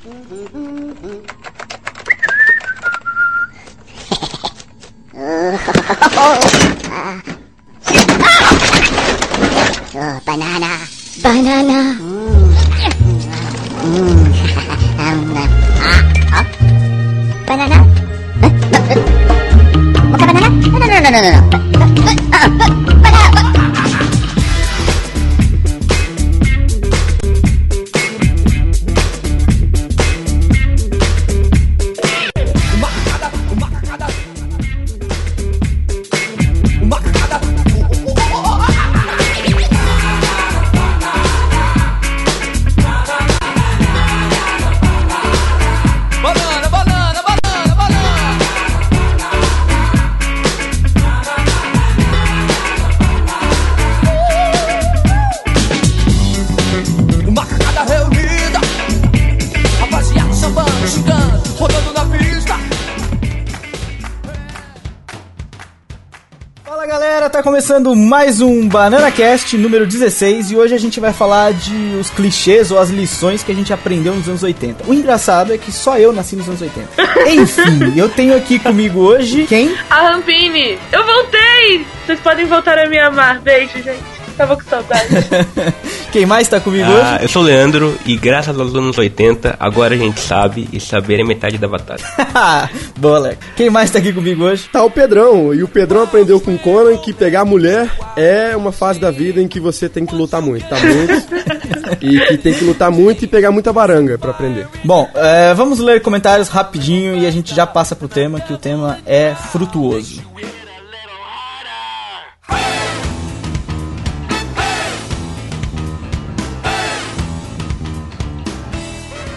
Oh, começando mais um Banana Cast número 16 e hoje a gente vai falar de os clichês ou as lições que a gente aprendeu nos anos 80. O engraçado é que só eu nasci nos anos 80. Enfim, eu tenho aqui comigo hoje quem? A Rampini, eu voltei! Vocês podem voltar a me amar. Beijo, gente. Tava com saudade. quem mais tá comigo Ah, hoje? eu sou o Leandro e graças aos anos 80, agora a gente sabe e saber é metade da batalha. Boa, Leco. Quem mais tá aqui comigo hoje? Tá o Pedrão, e o Pedrão aprendeu com o Conan que pegar mulher é uma fase da vida em que você tem que lutar muito, tá muito. e que tem que lutar muito e pegar muita baranga pra aprender. Bom, é, vamos ler comentários rapidinho e a gente já passa pro tema, que o tema é frutuoso.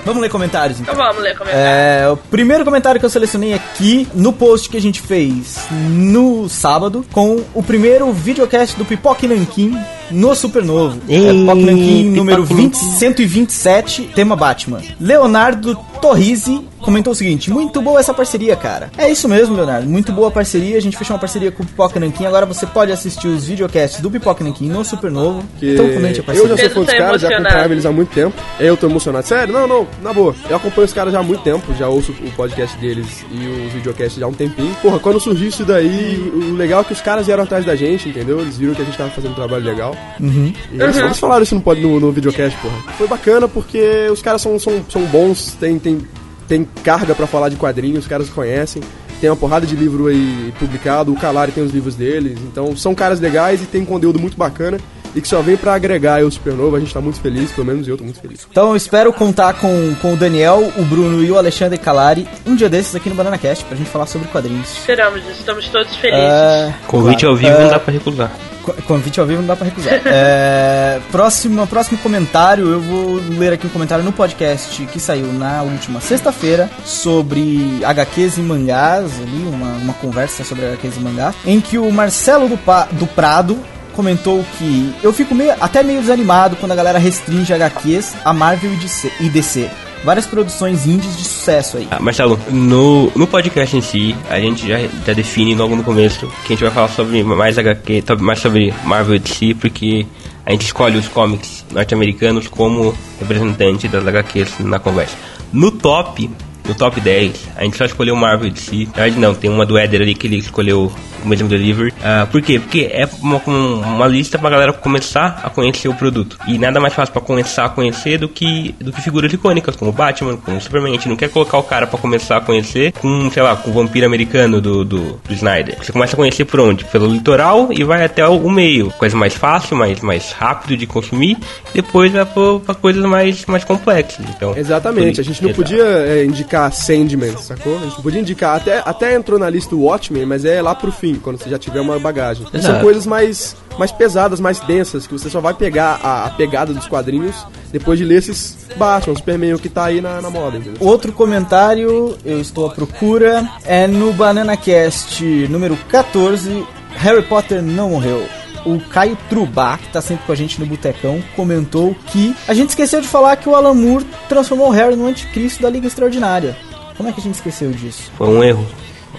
Vamos ler comentários então. então vamos ler como é. O primeiro comentário que eu selecionei aqui no post que a gente fez no sábado com o primeiro videocast do Pipoque Nankin no Supernovo. É, Ei, Pipoque Nankin número Pipoque 20, 127, tema Batman. Leonardo Torrisi comentou o seguinte: Muito boa essa parceria, cara. É isso mesmo, Leonardo. Muito boa parceria. A gente fechou uma parceria com o Pipoque Nankin. Agora você pode assistir os videocasts do Pipoque Nankin no Supernovo. Que Tão comente a eu parceria. já sou fã dos caras, já acompanhava eles há muito tempo. Eu tô emocionado. Sério? Não, não, na boa. Eu acompanho os caras já há muito tempo, já ouço o podcast deles e os videocasts já há um tempinho. Porra, quando surgiu isso daí, o legal é que os caras vieram atrás da gente, entendeu? Eles viram que a gente tava fazendo um trabalho legal. Uhum. E eles, eles falaram isso no, no, no videocast, porra. Foi bacana porque os caras são, são, são bons, tem, tem, tem carga pra falar de quadrinhos, os caras conhecem. Tem uma porrada de livro aí publicado, o Calari tem os livros deles. Então são caras legais e tem conteúdo muito bacana. E que só vem pra agregar aí o Supernova, a gente tá muito feliz, pelo menos eu tô muito feliz. Então eu espero contar com, com o Daniel, o Bruno e o Alexandre Calari um dia desses aqui no Banana Cast pra gente falar sobre quadrinhos. Esperamos, estamos todos felizes. É, Convite claro. ao vivo É, não dá pra recusar. co- Convite ao vivo não dá pra recusar. É, próximo, próximo comentário, eu vou ler aqui um comentário no podcast que saiu na última sexta-feira sobre HQs e mangás, ali, uma, uma conversa sobre HQs e mangás, em que o Marcelo do, Pa- do Prado comentou que eu fico meio, até meio desanimado quando a galera restringe HQs a Marvel e DC. Várias produções indies de sucesso aí. Ah, Marcelo, no, no podcast em si, a gente já, já define logo no começo que a gente vai falar sobre mais HQ, mais sobre Marvel e DC, porque a gente escolhe os comics norte-americanos como representante das HQs na conversa. No top, no top 10, a gente só escolheu Marvel e DC. Na verdade não, tem uma do Eder ali que ele escolheu o mesmo Delivery. Ah, por quê? Porque é uma, uma lista pra galera começar a conhecer o produto. E nada mais fácil pra começar a conhecer do que, do que figuras icônicas, como Batman, como Superman. A gente não quer colocar o cara pra começar a conhecer com, sei lá, com o vampiro americano do, do, do Snyder. Você começa a conhecer por onde? Pelo litoral e vai até o, o meio. Coisa mais fácil, mais, mais rápido de consumir. Depois vai pra, pra coisas mais, mais complexas. Então, Exatamente, a gente não Exato. podia é, indicar Sandman, sacou? A gente podia indicar, até, até entrou na lista o Watchmen, mas é lá pro fim, quando você já tiver uma bagagem. E São Exato. coisas mais, mais pesadas, mais densas, que você só vai pegar a, a pegada dos quadrinhos depois de ler esses Batman, Superman, o que tá aí na, na moda, entendeu? Outro comentário, eu estou à procura, é no Banana Cast número 14, Harry Potter não morreu. O Caio Trubá, que tá sempre com a gente no Botecão, comentou que a gente esqueceu de falar que o Alan Moore transformou o Harry no anticristo da Liga Extraordinária. Como é que a gente esqueceu disso? Foi um erro.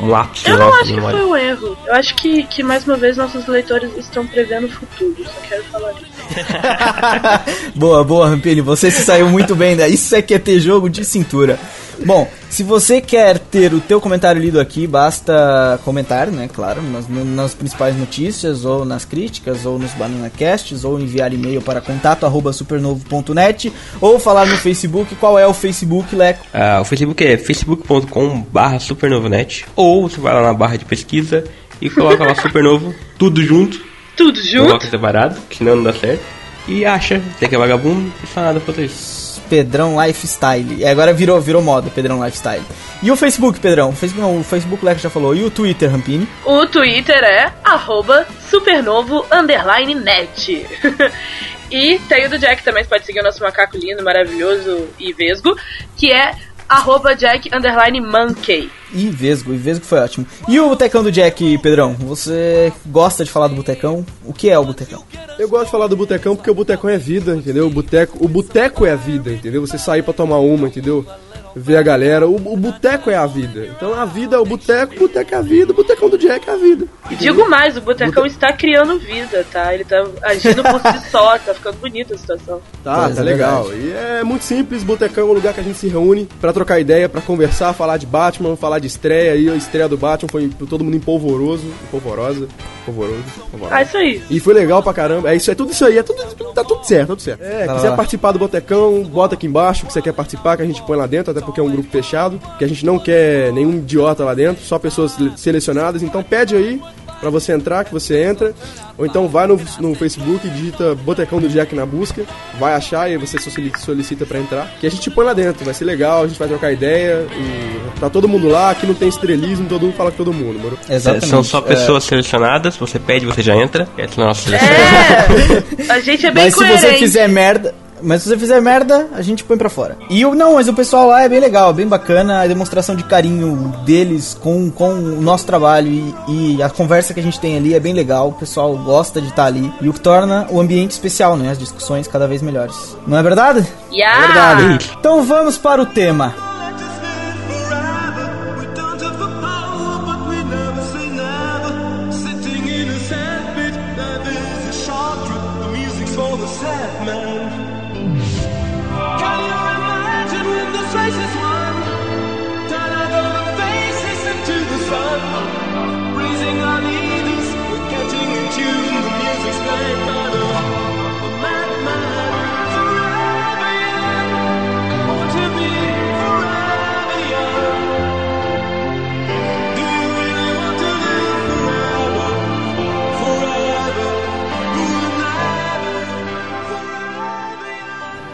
um lapso Eu não acho que memória. foi um erro. Eu acho que, que mais uma vez, nossos leitores estão prevendo o futuro. Só quero falar isso. boa, boa, Rampini. Você se saiu muito bem. Né? Isso é que é ter jogo de cintura. Bom, se você quer ter o teu comentário lido aqui, basta comentar, né? Claro, nas, nas principais notícias, ou nas críticas, ou nos BananaCasts, ou enviar e-mail para contato@supernovo.net, ou falar no Facebook. Qual é o Facebook, Leco? Ah, o Facebook é facebook.com barra supernovonet ou você vai lá na barra de pesquisa e coloca lá supernovo, tudo junto, Tudo junto? coloca separado, que senão não dá certo. E acha, você que é vagabundo, não faz nada pra isso. Pedrão Lifestyle. E agora virou, virou moda, Pedrão Lifestyle. E o Facebook, Pedrão? O Facebook, não, o Facebook Leco já falou. E o Twitter, Rampini? O Twitter é arroba supernovo underline net. e tem o do Jack também, você pode seguir o nosso macaco lindo, maravilhoso e vesgo, que é arroba Jack underline monkey. E Vesgo, e Vesgo foi ótimo. E o Botecão do Jack, Pedrão? Você gosta de falar do Botecão? O que é o Botecão? Eu gosto de falar do botecão porque o botecão é vida, entendeu? O boteco, o boteco é a vida, entendeu? Você sair pra tomar uma, entendeu? Ver a galera, o, o boteco é a vida. Então a vida é o boteco, o boteco é a vida, o botecão do Jack é a vida. E digo mais, o Botecão está criando vida, tá? Ele tá agindo por si só, tá ficando bonita a situação. Tá, Pois tá é legal. verdade. E é muito simples, Botecão é um lugar que a gente se reúne pra trocar ideia, pra conversar, falar de Batman, falar de estreia. Aí a estreia do Batman foi todo mundo empolvoroso, empolvorosa, polvoroso, polvorosa. Ah, isso aí. E foi legal pra caramba. É isso, é tudo isso aí, é tudo, tá tudo certo, tá tudo certo. É, Tá quiser lá. participar do Botecão, bota aqui embaixo que você quer participar, que a gente põe lá dentro, até porque é um grupo fechado, que a gente não quer nenhum idiota lá dentro, só pessoas sele- selecionadas. Então pede aí pra você entrar, que você entra. Ou então vai no, no Facebook digita Botecão do Jack na busca, vai achar e aí você soli- solicita pra entrar. Que a gente põe lá dentro, vai ser legal, a gente vai trocar ideia e tá todo mundo lá, aqui não tem estrelismo, todo mundo fala com todo mundo, moro? Exatamente. São só É, pessoas selecionadas, você pede, você já entra. É a nossa seleção. É! A gente é bem mas se coerente. você fizer merda. Mas se você fizer merda, a gente põe pra fora. E o não, mas o pessoal lá é bem legal, bem bacana, a demonstração de carinho deles com, com o nosso trabalho e, e a conversa que a gente tem ali é bem legal, o pessoal gosta de estar ali. E o que torna o ambiente especial, né? As discussões cada vez melhores. Não é verdade? Yeah! Então vamos para o tema.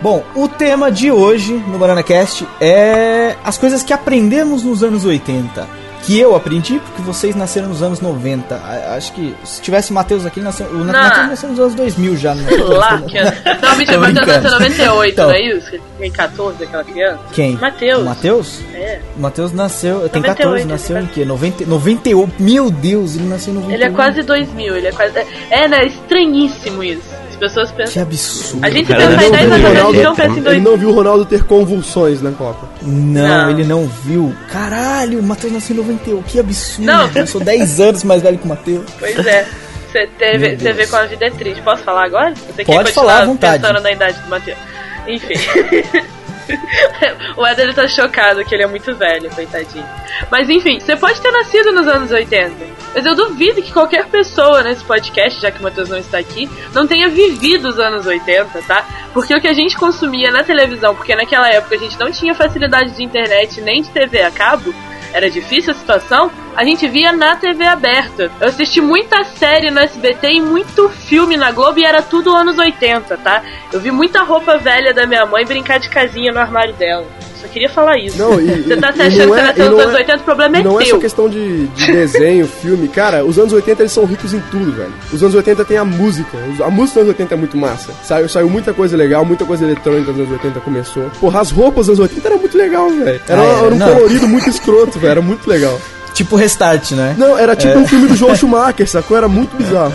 Bom, o tema de hoje no BananaCast é as coisas que aprendemos nos anos 80. Que eu aprendi porque vocês nasceram nos anos 90. A- Acho que se tivesse Matheus aqui, nasceu, o Não. Matheus nasceu nos anos 2000 já. Né? Lá, que... Não, mentira, Tô Matheus nasceu em 98, Então. não é isso? Que Tem 14, aquela criança. Quem? Matheus. O Matheus? É. O Matheus nasceu. Tem 98, 14, nasceu em quê? 90, 98. Meu Deus, ele nasceu em 91. Ele é quase 2000, ele é quase. É, né? Estranhíssimo isso. As pessoas Que pensam. absurdo. A gente Cara, pensa em não 10 vi anos o atrás, a Ronaldo. gente não pensa em Ele 2000. não viu o Ronaldo ter convulsões na Copa. Não, Não. ele não viu. Caralho, o Matheus nasceu em 91. Que absurdo. Não. Eu sou 10 anos mais velho que o Matheus. Pois é. Você teve- você vê como a vida é triste. Posso falar agora? Você Pode quer falar à continuar vontade. pensando na idade do Matheus. Enfim. o Eder ele tá chocado que ele é muito velho, coitadinho. Mas enfim, você pode ter nascido nos anos 80. Mas eu duvido que qualquer pessoa nesse podcast, já que o Matheus não está aqui, não tenha vivido os anos 80, tá? Porque o que a gente consumia na televisão, porque naquela época a gente não tinha facilidade de internet nem de TV a cabo, era difícil a situação, a gente via na TV aberta. Eu assisti muita série no SBT e muito filme na Globo e era tudo anos 80, tá? Eu vi muita roupa velha da minha mãe brincar de casinha no armário dela. Só queria falar isso. Não, e- você tá se achando não que é- você nasceu e nos não anos é- 80, o problema é não é teu. só questão de, de desenho, filme. Cara, os anos 80 eles são ricos em tudo, velho. Os anos 80 tem a música. A música dos anos 80 é muito massa. Saiu, saiu muita coisa legal, muita coisa eletrônica nos anos 80 começou. Porra, as roupas dos anos 80 era muito legal, velho. Era, Ah, é? era um Não. colorido muito escroto, velho. Era muito legal. Tipo restart, né? Não, era tipo um filme do João Schumacher, sacou? Era muito bizarro.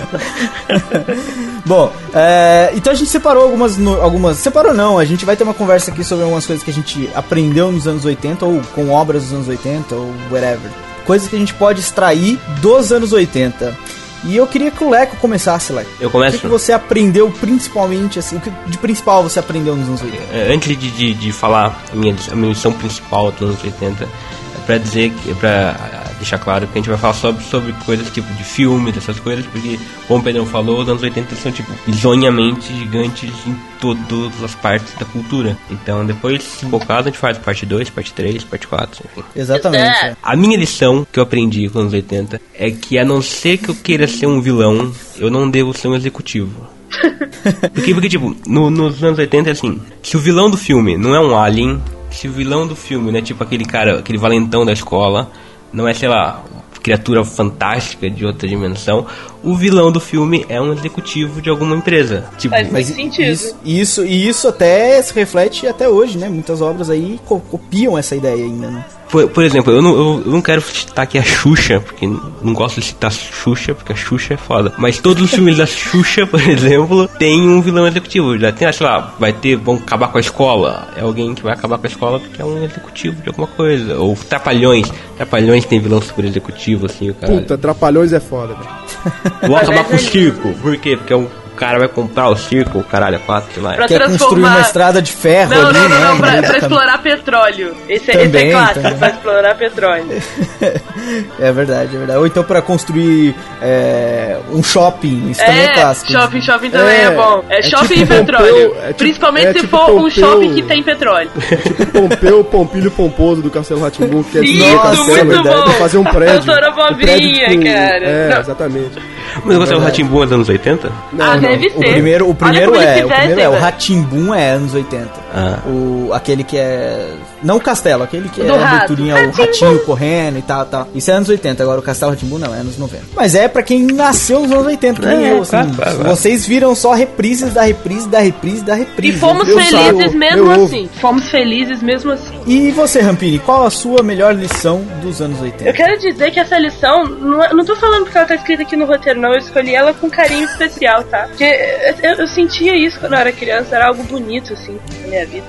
Bom, é, então a gente separou algumas, no- algumas. Separou não, a gente vai ter uma conversa aqui sobre algumas coisas que a gente aprendeu nos anos 80, ou com obras dos anos 80, ou whatever. coisas que a gente pode extrair dos anos 80. E eu queria que o Leco começasse, Leco. Eu O começo? que, que você aprendeu principalmente, assim, o que de principal você aprendeu nos anos 80? É, Antes de, de, de falar a minha, a minha lição principal dos anos 80, é pra dizer que, é pra deixar claro que a gente vai falar sobre, sobre coisas tipo de filmes, essas coisas, porque, como o Pedrão falou, os anos 80 são tipo bizonhamente gigantes em todas as partes da cultura. Então depois, se for o caso, a gente faz parte 2, parte 3, parte 4, enfim. Exatamente. É. A minha lição que eu aprendi com os anos 80 é que a não ser que eu queira ser um vilão, eu não devo ser um executivo. porque, porque, tipo, no- nos anos 80 é assim, se o vilão do filme não é um alien, se o vilão do filme não é tipo aquele cara, aquele valentão da escola, não é, sei lá, criatura fantástica de outra dimensão, o vilão do filme é um executivo de alguma empresa. Tipo, Faz Mas sentido. isso, isso, e isso até se reflete até hoje, né? Muitas obras aí co- copiam essa ideia ainda, né? Por, por exemplo, eu não, eu, eu não quero citar aqui a Xuxa, porque não gosto de citar Xuxa, porque a Xuxa é foda. Mas todos os filmes da Xuxa, por exemplo, tem um vilão executivo. Já tem, sei lá, vai ter, vão acabar com a escola. É alguém que vai acabar com a escola porque é um executivo de alguma coisa. Ou Trapalhões. Trapalhões tem vilão super executivo, assim, o cara. Puta, Trapalhões é foda, velho. Vou acabar com o é circo. Por quê? Porque o cara vai comprar o circo, o caralho, a quatro, sei lá. Pra Quer construir transformar- uma estrada de ferro Não, ali, não, não, né? não, pra, pra explorar petróleo. Esse, é- esse Também, é clássico, também. pra explorar petróleo. é verdade, é verdade. Ou então pra construir é, um shopping, isso também é É, clássico. shopping, shopping também é, É, bom. É, é shopping tipo e petróleo. Pompeu, é tipo- Principalmente é se tipo for um Pompeu. shopping que tem petróleo. Tipo Pompeu, Pompilho Pomposo do Castelo Ratimbu, que é Isso, destruir o castelo muito e bom. fazer um prédio. Doutora um prédio tipo- cara. É, exatamente. Mas você é o Ratimbu dos anos 80? ah, deve O ser. primeiro, o primeiro como eles é, o se primeiro é, o Ratimbum é anos 80. Ah. O, aquele que é. Não o castelo, aquele que Do é a aberturinha, o ratinho correndo e tal, tal. Isso é anos 80, agora o Castelo Ratimbu não, é anos 90. Mas é pra quem nasceu nos anos 80, que nem É, eu, assim. claro, claro. Vocês viram só reprises da reprise, da reprise, da E reprise. fomos Eu felizes sabe, mesmo eu assim. Fomos felizes mesmo assim. E você, Rampini, qual a sua melhor lição dos anos 80? Eu quero dizer que essa lição, não, é- não tô falando porque ela tá escrita aqui no roteiro, não. Eu escolhi ela com carinho especial, tá? Porque eu, eu- eu sentia isso quando eu era criança, era algo bonito, assim, na minha vida.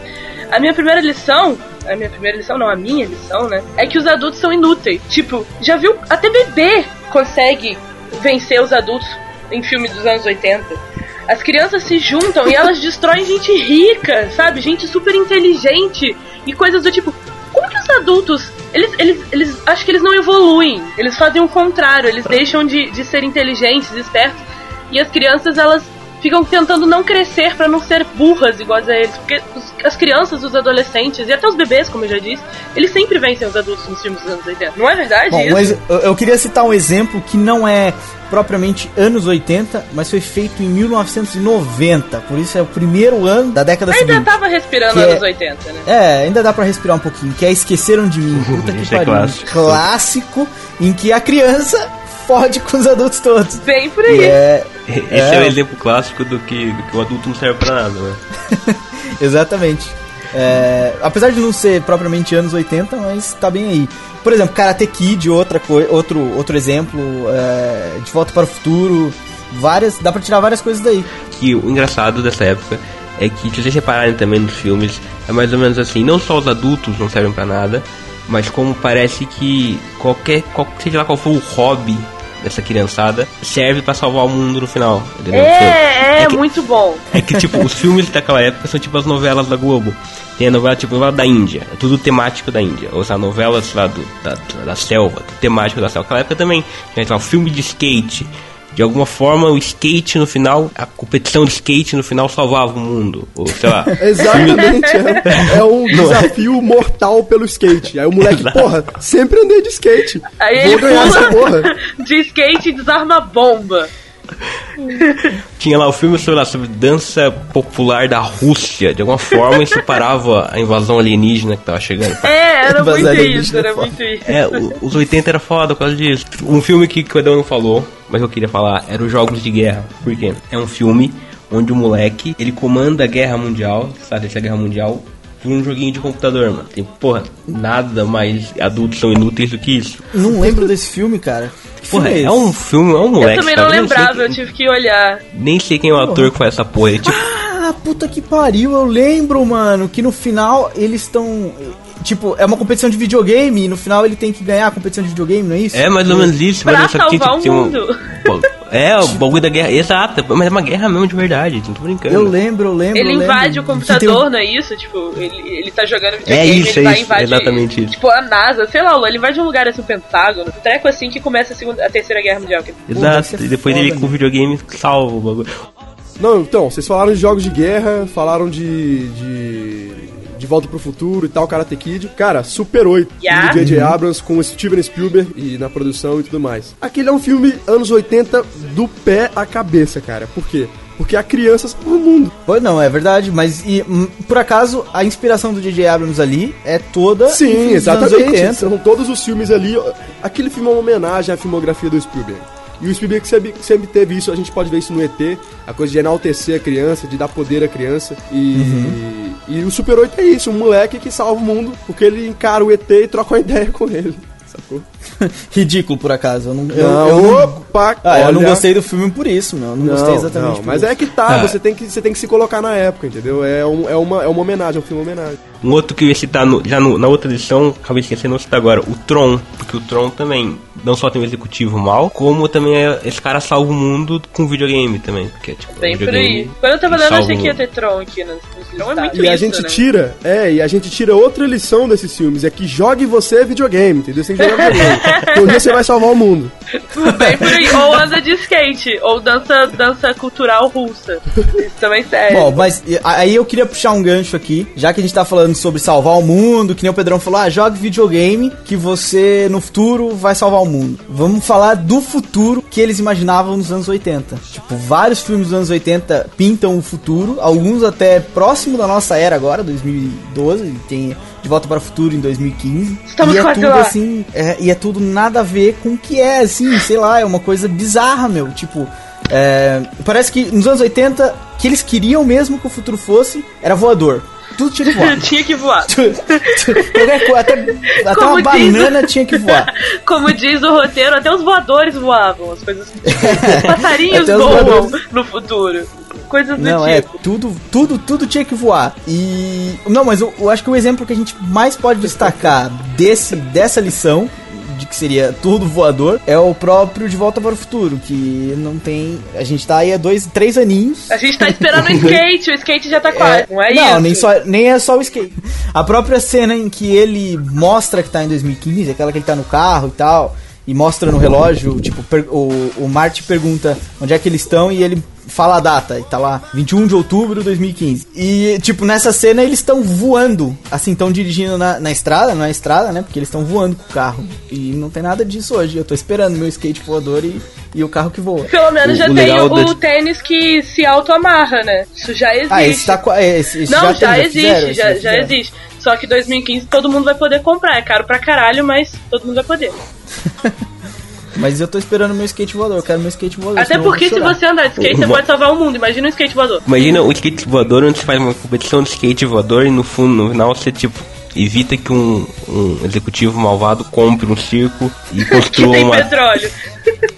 A minha primeira lição, a minha primeira lição, não, a minha lição, né? É que os adultos são inúteis. Tipo, já viu? Até bebê consegue vencer os adultos em filme dos anos 80. As crianças se juntam e elas destroem gente rica, sabe? Gente super inteligente e coisas do tipo. Como que os adultos. Eles, eles, eles acho que eles não evoluem. Eles fazem o contrário, eles deixam de, de ser inteligentes, espertos. E as crianças, elas ficam tentando não crescer pra não ser burras iguais a eles. Porque os- as crianças, os adolescentes e até os bebês, como eu já disse, eles sempre vencem os adultos nos filmes dos anos 80. Não é verdade Bom, isso? mas eu, eu queria citar um exemplo que não é propriamente anos 80, mas foi feito em 1990. Por isso é o primeiro ano da década Ainda seguinte. tava respirando é- anos 80, né? É, ainda dá pra respirar um pouquinho, que é Esqueceram de Mim. Puta que é pariu. clássico. Clássico em que a criança fode com os adultos todos. Bem por aí. é, Esse É. é, o exemplo clássico do que, do que o adulto não serve pra nada, né? exatamente. É, apesar de não ser propriamente anos 80, mas tá bem aí. Por exemplo, Karate Kid, outra outro, outro exemplo, é, De Volta para o Futuro, várias, dá pra tirar várias coisas daí. Que o engraçado dessa época é que, se vocês repararem também nos filmes, é mais ou menos assim, não só os adultos não servem pra nada, mas como parece que qualquer, qual, seja lá qual for o hobby dessa criançada, serve pra salvar o mundo no final. Entendeu? É, é, que- muito bom. É que, tipo, os filmes daquela época são tipo as novelas da Globo. Tem a novela, tipo, novela da Índia. É tudo temático da Índia. Ou seja, novelas lá do, da, da selva, temático da selva. Naquela época também tinha lá, um filme de skate. De alguma forma, o skate no final, a competição de skate no final salvava o mundo. Ou sei lá. Exatamente, é, é um desafio mortal pelo skate. Aí o moleque, porra, sempre andei de skate. Aí Vou ele ganhar essa porra. de skate e desarma bomba. Tinha lá o filme sobre, lá, sobre dança popular da Rússia. De alguma forma, isso parava a invasão alienígena que tava chegando. É, era muito isso, era é foda. muito isso. É, o- os 80 era foda por causa disso. Um filme que, que o Edão não falou, mas eu queria falar, era os Jogos de Guerra. Por quê? É um filme onde o moleque, ele comanda a guerra mundial, sabe, essa guerra mundial, por um joguinho de computador, mano. Tem, porra, nada mais adultos são inúteis do que isso. Não lembro desse filme, cara. Porra, filme é esse? um filme, é um moleque, Eu também não sei lembrava, eu quem- tive que olhar. Nem sei quem é o ator que faz essa porra. Ele, tipo, Ah, puta que pariu, eu lembro, mano, que no final eles estão. tipo, é uma competição de videogame e no final ele tem que ganhar a competição de videogame, não é isso? É mais ou menos isso, Pra mas só que salvar o tem um-. Pô, É, o bagulho da guerra, exato, mas é uma guerra mesmo de verdade, não tô brincando. Eu lembro, eu lembro. Ele eu invade lembro o computador, tem um- não é isso? Tipo, ele, ele tá jogando videogame, É isso, ele é vai isso, invadir. exatamente isso. Tipo, a NASA, sei lá, ele invade um lugar assim, o Pentágono. Um treco assim que começa a, segunda, a terceira guerra mundial. que- Exato, e depois foda, ele com o né? videogame salva o bagulho. Não, então, vocês falaram de jogos de guerra, falaram de. de. De Volta pro Futuro e tal, Karate Kid. Cara, Super 8, Yeah. do J.J. Abrams com o Steven Spielberg e na produção e tudo mais. Aquele é um filme anos 80 do pé à cabeça, cara. Por quê? Porque há crianças no mundo. Pois não, é verdade, mas e, hum, por acaso a inspiração do J.J. Abrams ali é toda Sim, exatamente. 80. São todos os filmes ali. Aquele filme é uma homenagem à filmografia do Spielberg. E o Spielberg sempre, sempre teve isso, a gente pode ver isso no ET, a coisa de enaltecer a criança, de dar poder à criança. E, e o Super 8 é isso, um moleque que salva o mundo, porque ele encara o ET e troca uma ideia com ele. Sacou? Ridículo, por acaso. Eu não, eu, Não, eu não- opa, Ah, eu não gostei do filme por isso, meu. Eu não, gostei exatamente não, mas isso. é que tá, Ah. você, tem que, você tem que se colocar na época, entendeu? É, um, é, uma, é uma homenagem, é um filme homenagem. Um outro que eu ia citar no- já no- na outra edição, acabei esquecendo de citar agora, o Tron, porque o Tron também não só tem um executivo mal, como também é, esse cara salva o mundo com videogame também, porque tipo, Bem um por videogame aí. Quando eu tava dando, eu achei que ia ter Tron aqui nos Tron é muito E a gente né? tira, é, e a gente tira outra lição desses filmes, é que jogue você videogame, entendeu? Você tem que jogar videogame. Porque um dia você vai salvar o mundo. Bem por aí. Ou anda de skate, ou dança, dança cultural russa. Isso também serve. Bom, mas aí eu queria puxar um gancho aqui, já que a gente tá falando sobre salvar o mundo, que nem o Pedrão falou, ah, jogue videogame que você no futuro vai salvar o mundo. Vamos falar do futuro que eles imaginavam nos anos 80. Tipo, vários filmes dos anos 80 pintam o futuro, alguns até próximo da nossa era agora, 2012, tem De Volta para o Futuro em 2015. Estamos e é tudo lá. assim, é, e é tudo nada a ver com o que é, assim, sei lá, é uma coisa bizarra, meu. Tipo, é, parece que nos anos 80, que eles queriam mesmo que o futuro fosse, era voador. Tudo tinha que voar. Tinha que voar. Coisa, até, até uma banana tinha que voar. Como diz o roteiro, até os voadores voavam. As coisas. Os passarinhos voam voadores. no futuro. Coisas do Não, é, tipo. tudo, tudo, tudo tinha que voar. E. Não, mas eu, eu acho que o exemplo que a gente mais pode destacar desse, dessa lição, de que seria tudo voador, é o próprio De Volta para o Futuro, que não tem. A gente tá aí há dois, três aninhos. A gente tá esperando o skate, o skate já tá quase. não é não, isso? nem, só, nem é só o skate. A própria cena em que ele mostra que tá em 2015, aquela que ele tá no carro e tal, e mostra no relógio, tipo, per- o, o Marty pergunta onde é que eles estão e ele fala a data, e tá lá, 21 de outubro de 2015. E, tipo, nessa cena eles estão voando, assim, estão dirigindo na, na estrada, não é estrada, né? Porque eles estão voando com o carro. E não tem nada disso hoje. Eu tô esperando meu skate voador e, e o carro que voa. Pelo menos O- já o tem o, da- tênis que se auto-amarra, né? Isso já existe. Ah, esse tá. qua- Esse, esse Não, já, já, tem, existe, já, já fizeram. existe. Só que 2015 todo mundo vai poder comprar. É caro pra caralho, mas todo mundo vai poder. Mas eu tô esperando meu skate voador, eu quero meu skate voador. Até porque se você andar de skate, você pode salvar o mundo. Imagina um skate voador. Imagina o skate voador onde você faz uma competição de skate voador e no fundo, no final, você tipo evita que um, um executivo malvado compre um circo e construa uma,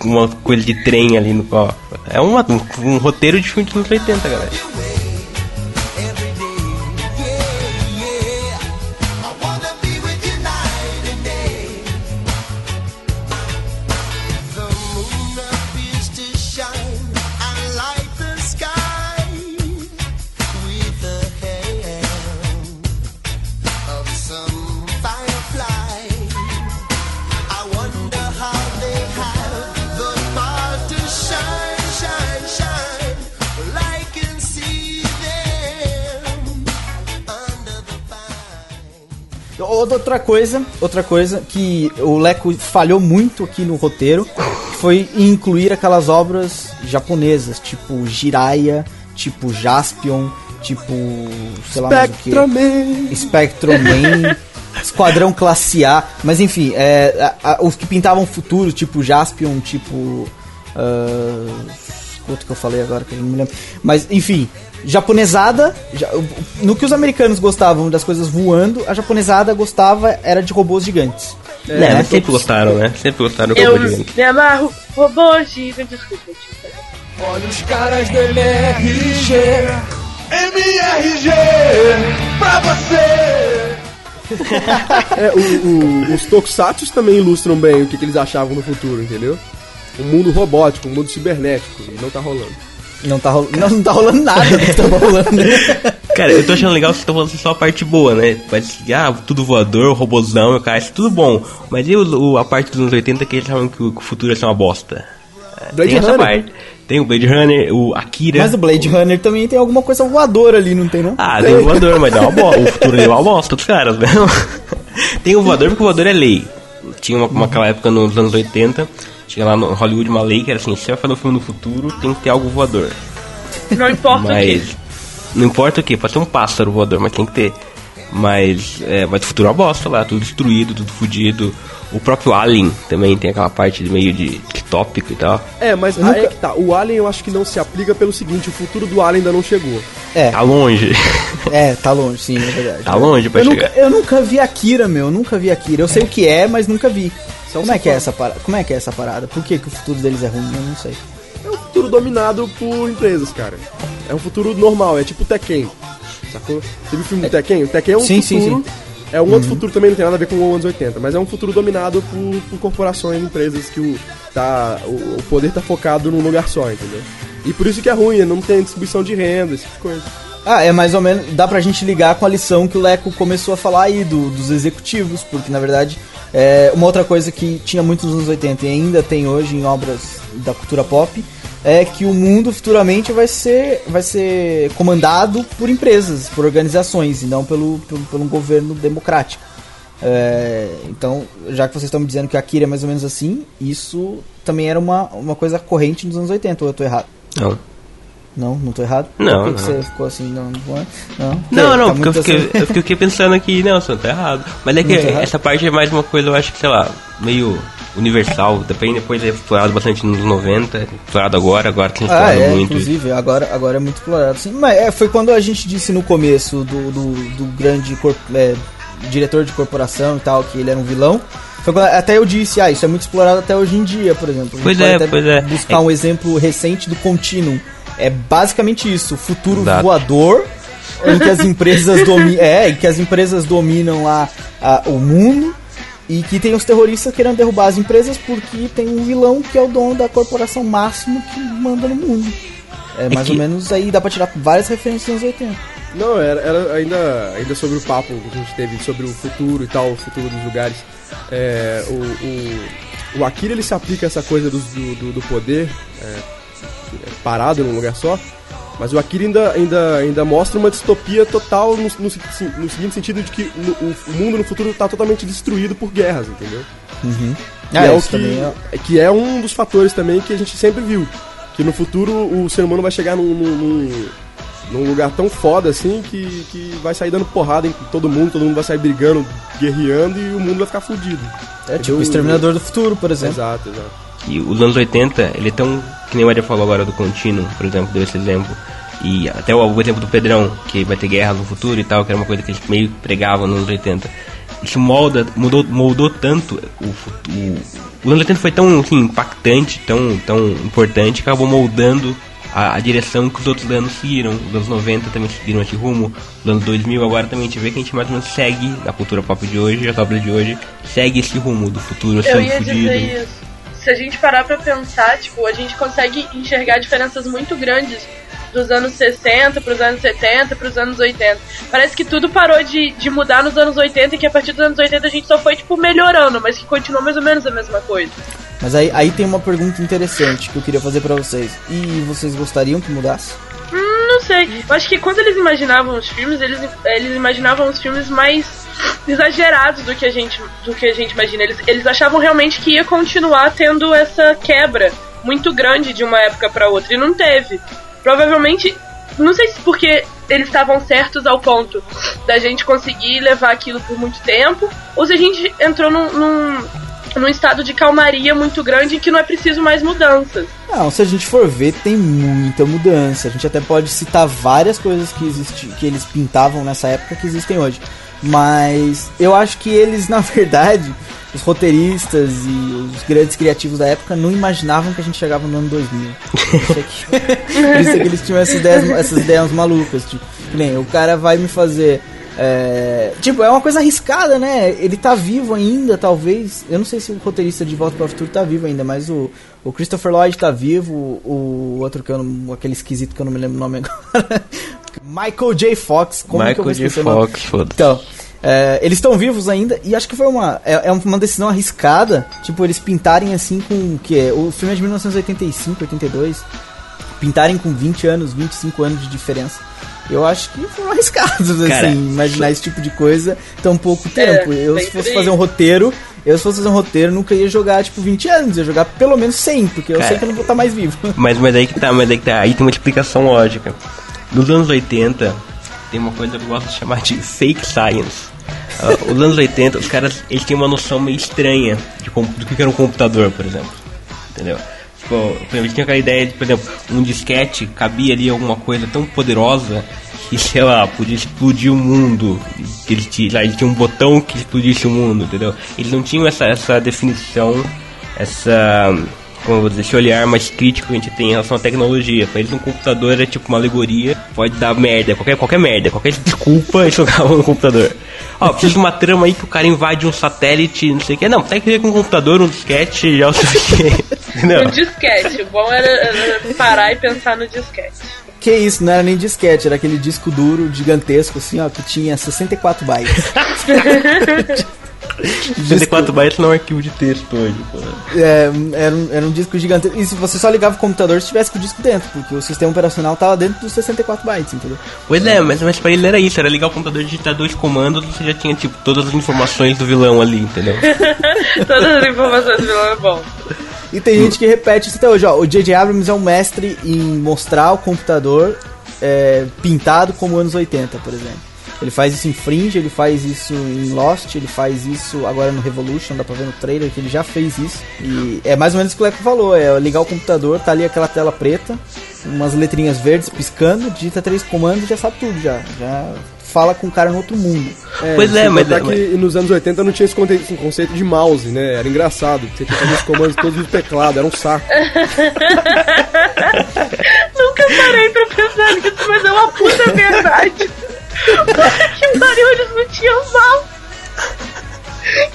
uma coisa de trem ali no ó, É uma, um, um roteiro de filme dos anos 80, galera. Outra coisa, outra coisa que o Leco falhou muito aqui no roteiro foi incluir aquelas obras japonesas, tipo Jiraiya, tipo Jaspion, tipo, sei lá mais o que. Spectraman. Spectrum Man, Esquadrão Classe A, mas enfim, é, a- a- os que pintavam futuro, tipo Jaspion, tipo. ah, outro que eu falei agora que eu não me lembro. Mas enfim, japonesada. ja- no que os americanos gostavam das coisas voando, a japonesada gostava era de robôs gigantes. É, né? mas sempre gostaram, né? Sempre gostaram do Eu robô gigante. me amarro, robô gigante. Desculpa, desculpa. Olha os caras do MRG. MRG pra você. É, o- o- os tokusatsu também ilustram bem o que, que eles achavam no futuro, entendeu? Um mundo robótico, um mundo cibernético, e não tá rolando. Não tá rolando, não, não tá rolando nada do que tava rolando. Cara, eu tô achando legal que vocês estão falando só a parte boa, né? Mas, ah, tudo voador, robôzão, cara, isso é tudo bom. Mas e o, o- a parte dos anos 80 que eles falam que o, que o futuro ia ser uma bosta? É, Blade tem essa Runner. parte. Tem o Blade Runner, o Akira. Mas o Blade Runner também tem alguma coisa voadora ali, não tem não? Ah, tem o voador, mas é uma bosta. O futuro é uma bosta dos caras, né? tem o voador porque o voador é lei. Tinha uma, uma aquela época nos anos 80, tinha lá no Hollywood uma lei que era assim, se você vai fazer um filme no futuro, tem que ter algo voador. Não importa o Mas. que. Não importa o que, pode ser um pássaro voador, mas tem que ter. Mas, é, mas o futuro é uma bosta lá, tudo destruído, tudo fudido. O próprio Alien também tem aquela parte de meio de distópico e tal. É, mas aí é que tá. O Alien eu acho que não se aplica pelo seguinte, o futuro do Alien ainda não chegou. É, Tá longe. é, tá longe, sim, é verdade. tá longe pra Eu chegar. nunca, eu nunca vi Akira, meu, eu nunca vi Akira. Eu sei o que é, mas nunca vi. É Como é que é essa parada? Como é que é essa parada? Por que, que o futuro deles é ruim? Eu não sei. É um futuro dominado por empresas, cara. É um futuro normal, é tipo Tekken. Sacou? Você viu o filme do Tekken? O Tekken é um Sim, sim, futuro. sim. É um outro futuro também, não tem nada a ver com os anos 80, mas é um futuro dominado por, por corporações, empresas que o, tá, o, o poder tá focado num lugar só, entendeu? E por isso que é ruim, não tem distribuição de renda, esse tipo de coisa. Ah, é mais ou menos. Dá pra gente ligar com a lição que o Leco começou a falar aí do, dos executivos, porque na verdade é uma outra coisa que tinha muito nos anos 80 e ainda tem hoje em obras da cultura pop é que o mundo futuramente vai ser, vai ser comandado por empresas, por organizações, e não pelo, pelo, pelo um governo democrático. É, então, já que vocês estão me dizendo que a Akira é mais ou menos assim, isso também era uma, uma coisa corrente nos anos 80, ou eu tô errado? Não. Não, não tô errado? Não, Por que, que não. você ficou assim? Não, não, é? não, Não, Que? não, Tá porque eu fiquei, assim- eu fiquei pensando aqui, não, você tá errado. Mas é que essa parte é mais uma coisa, eu acho que, sei lá, meio universal. Depende, depois é explorado bastante nos 90, explorado agora, agora tem Ah, explorado é, muito. inclusive, agora, agora é muito explorado, sim. Mas é, foi quando a gente disse no começo do, do, do grande é, diretor de corporação e tal, que ele era um vilão. Quando- até eu disse, ah, isso é muito explorado até hoje em dia, por exemplo. Pois é, pois é. buscar É- um exemplo recente do Continuum. É basicamente isso, o futuro voador em que as empresas dominam, é, em que as empresas dominam lá ah, o mundo e que tem os terroristas querendo derrubar as empresas porque tem um vilão que é o dono da corporação máximo que manda no mundo. É mais que- ou menos aí dá pra tirar várias referências nos 80. Não, era, era ainda, ainda sobre o papo que a gente teve sobre o futuro e tal, o futuro dos lugares. É, o, o, o Akira ele se aplica a essa coisa do, do, do- poder é, é, parado num lugar só, mas o Akira ainda, ainda, ainda mostra uma distopia total no, no, no seguinte sentido de que no- o, mundo no futuro está totalmente destruído por guerras, entendeu? Ah, que, é o que, é- é- que é um dos fatores também que a gente sempre viu. Que no futuro o ser humano vai chegar num, num, num- lugar tão foda assim que, que vai sair dando porrada em todo mundo, todo mundo vai sair brigando, guerreando e o mundo vai ficar fudido. É tipo o Exterminador do Futuro, por exemplo. Exato, exato. E os anos 80, ele é tão. Que nem o Ed falou agora do contínuo, por exemplo, deu esse exemplo. E até o, exemplo do Pedrão, que vai ter guerra no futuro e tal, que era uma coisa que eles meio pregavam nos anos 80. Isso molda, mudou, moldou tanto o futuro. O anos 80 foi tão assim, impactante, tão, tão importante, que acabou moldando a, a direção que os outros anos seguiram. Os anos 90 também seguiram esse rumo. Os anos 2000 agora também a gente vê que a gente mais ou menos segue na cultura pop de hoje, as obras de hoje, segue esse rumo do futuro Eu ia fudido. Se a gente parar pra pensar, tipo, a gente consegue enxergar diferenças muito grandes dos anos 60 pros anos 70 pros anos 80. Parece que tudo parou de, de mudar nos anos 80 e que a partir dos anos 80 a gente só foi, tipo, melhorando, mas que continuou mais ou menos a mesma coisa. Mas aí, aí tem uma pergunta interessante que eu queria fazer pra vocês. E vocês gostariam que mudasse? Hum, não sei. Eu acho que quando eles imaginavam os filmes, eles, eles imaginavam os filmes mais exagerados do que a gente, do que a gente imagina. Eles, eles achavam realmente que ia continuar tendo essa quebra muito grande de uma época pra outra. E não teve. Provavelmente, não sei se porque eles estavam certos ao ponto da gente conseguir levar aquilo por muito tempo, ou se a gente entrou num, num, num estado de calmaria muito grande em que não é preciso mais mudanças. Não, se a gente for ver, tem muita mudança. A gente até pode citar várias coisas que, existi que eles pintavam nessa época que existem hoje. Mas eu acho que eles, na verdade, os roteiristas e os grandes criativos da época não imaginavam que a gente chegava no ano 2000. Por isso é que, eles tinham essas ideias, essas ideias malucas. Tipo, que nem o cara vai me fazer É, tipo, é uma coisa arriscada, né? Ele tá vivo ainda, talvez. Eu não sei se o roteirista de Volta para o Futuro tá vivo ainda, mas o, o Christopher Lloyd tá vivo, o, o outro que eu não, aquele esquisito que eu não me lembro o nome agora. Michael J. Fox. Como que eu vou Michael J. Fox, foda-se. Então, é, eles estão vivos ainda e acho que foi uma é, é uma decisão arriscada, tipo eles pintarem assim com o que é, o filme é de 1985, 82, pintarem com 20 anos, 25 anos de diferença. Eu acho que foram arriscados Cara, assim, imaginar esse tipo de coisa tão pouco tempo. eu bem se fosse fazer um roteiro, eu se fosse fazer um roteiro, nunca ia jogar tipo 20 anos, ia jogar pelo menos 100, porque eu Cara. sei que eu não vou estar mais vivo. Mas, mas aí que tá, mas aí que tá. Aí tem uma explicação lógica. Nos anos 80, tem uma coisa que eu gosto de chamar de fake science. Ah, os anos 80, os caras eles têm uma noção meio estranha de como- do que era um computador, por exemplo. Entendeu? Tipo, eles tinham aquela ideia de, por exemplo, um disquete cabia ali alguma coisa tão poderosa que, sei lá, podia explodir o mundo. Que eles tinham um botão que explodisse o mundo, entendeu? Eles não tinham essa, essa definição, essa como eu vou dizer, esse olhar mais crítico que a gente tem em relação à tecnologia. Pra eles um computador é tipo uma alegoria, pode dar merda, qualquer, qualquer merda, qualquer desculpa eles jogavam no computador. Ó, preciso de uma trama aí que o cara invade um satélite, não sei o que. Não, tem que ver com um computador, um disquete já é o suficiente. No disquete. O bom era, era parar e pensar no disquete. Que isso, não era nem disquete, era aquele disco duro gigantesco assim, ó, que tinha 64 bytes. 64 bytes não é um arquivo de texto hoje, pô. É, era, um, era um disco gigantesco. E se você só ligava o computador se tivesse com o disco dentro, porque o sistema operacional tava dentro dos 64 bytes, entendeu? Pois é, mas, mas pra ele era isso, era ligar o computador, digitar dois comandos, você já tinha tipo todas as informações do vilão ali, entendeu? Todas as informações do vilão é bom. E tem gente que repete isso até hoje, ó. O J.J. Abrams é um mestre em mostrar o computador é, pintado como anos 80, por exemplo. Ele faz isso em Fringe, ele faz isso em Lost, ele faz isso agora no Revolution, dá pra ver no trailer que ele já fez isso. E é mais ou menos o que o Leco falou, é ligar o computador, tá ali aquela tela preta, umas letrinhas verdes piscando, digita três comandos e já sabe tudo já. Já fala com o cara no outro mundo. Pois é, sem mas- mas- que nos anos 80 não tinha esse conceito de mouse, né? Era engraçado. Você tinha que fazer os comandos todos no teclado, era um saco. Nunca parei pra pensar nisso, mas é uma puta verdade. que pariu, eles não tinham mal.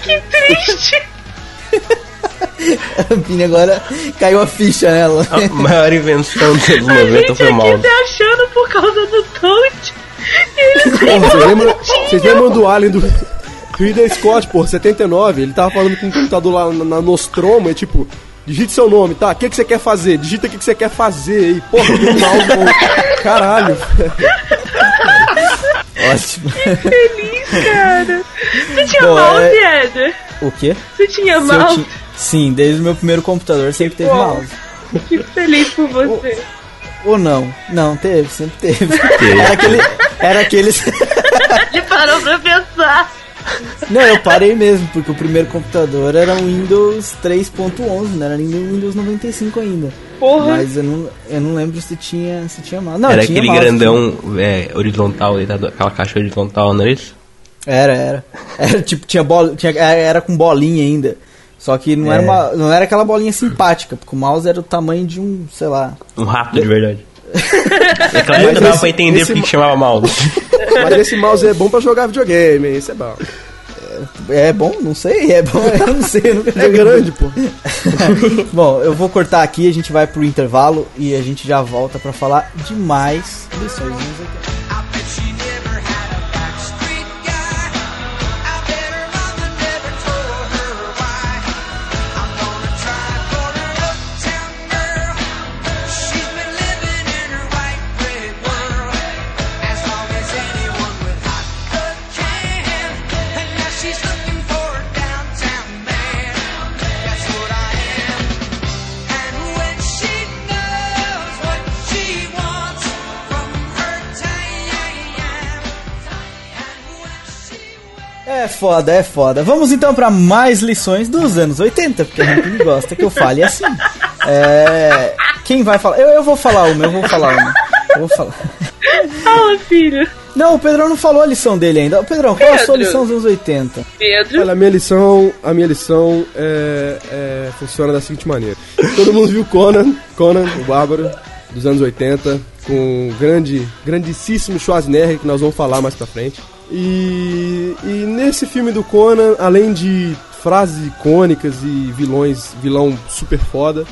Que triste. A Pini agora caiu a ficha nela. A maior invenção dos anos A 90 gente foi o aqui mouse. se achando por causa do Toad. Vocês lembram, vocês lembram do Alien do Ridley Scott, pô, 79? Ele tava falando com o computador lá na, na Nostromo, e tipo, digite seu nome, tá? O que, que você quer fazer? Digita o que, que você quer fazer aí. Porra, mouse bom. Caralho. Ótimo. feliz, cara. Você tinha Bom, mouse, é- Eder? O quê? Você tinha Se mouse? ti- Sim, desde o meu primeiro computador sempre teve Bom. mouse. Fico feliz por você. Ou não? Não, teve, sempre teve. Era, aquele, era aqueles. Ele parou pra pensar. Não, eu parei mesmo, porque o primeiro computador era um Windows 3.11, não era nem o Windows 95 ainda. Porra. Mas eu não, eu não lembro se tinha, se tinha mouse. Não, Era tinha aquele mouse, grandão é, horizontal, deitado, aquela caixa horizontal, não era isso? tinha. Era, era. Era tipo, tinha bola, tinha, era com bolinha ainda. Só que não, era É. uma, não era aquela bolinha simpática, porque o mouse era o tamanho de um, sei lá. Um rato de verdade. Naquela época dava esse- pra entender esse porque ma- que chamava mouse. Mas esse mouse é bom pra jogar videogame? Isso é bom. É bom? Não sei, é bom, eu não sei, eu nunca É grande, pô. Bom, eu vou cortar aqui, a gente vai pro intervalo e a gente já volta pra falar de mais lições dos 80. Foda, é foda. Vamos então pra mais lições dos anos 80, porque a gente gosta que eu fale assim. É. Quem vai falar? Eu, eu vou falar uma, eu vou falar uma. Eu vou falar. Fala, filho. Não, o Pedrão não falou a lição dele ainda. Pedrão, qual é a sua Pedro. lição dos anos 80? Pedro. Olha, a minha lição, a minha lição é, é, funciona da seguinte maneira. Todo mundo viu Conan, Conan, o Bárbaro, dos anos 80, com o grande, grandíssimo Schwarzenegger, que nós vamos falar mais pra frente. E, e nesse filme do Conan, além de frases icônicas e vilões, vilão super foda,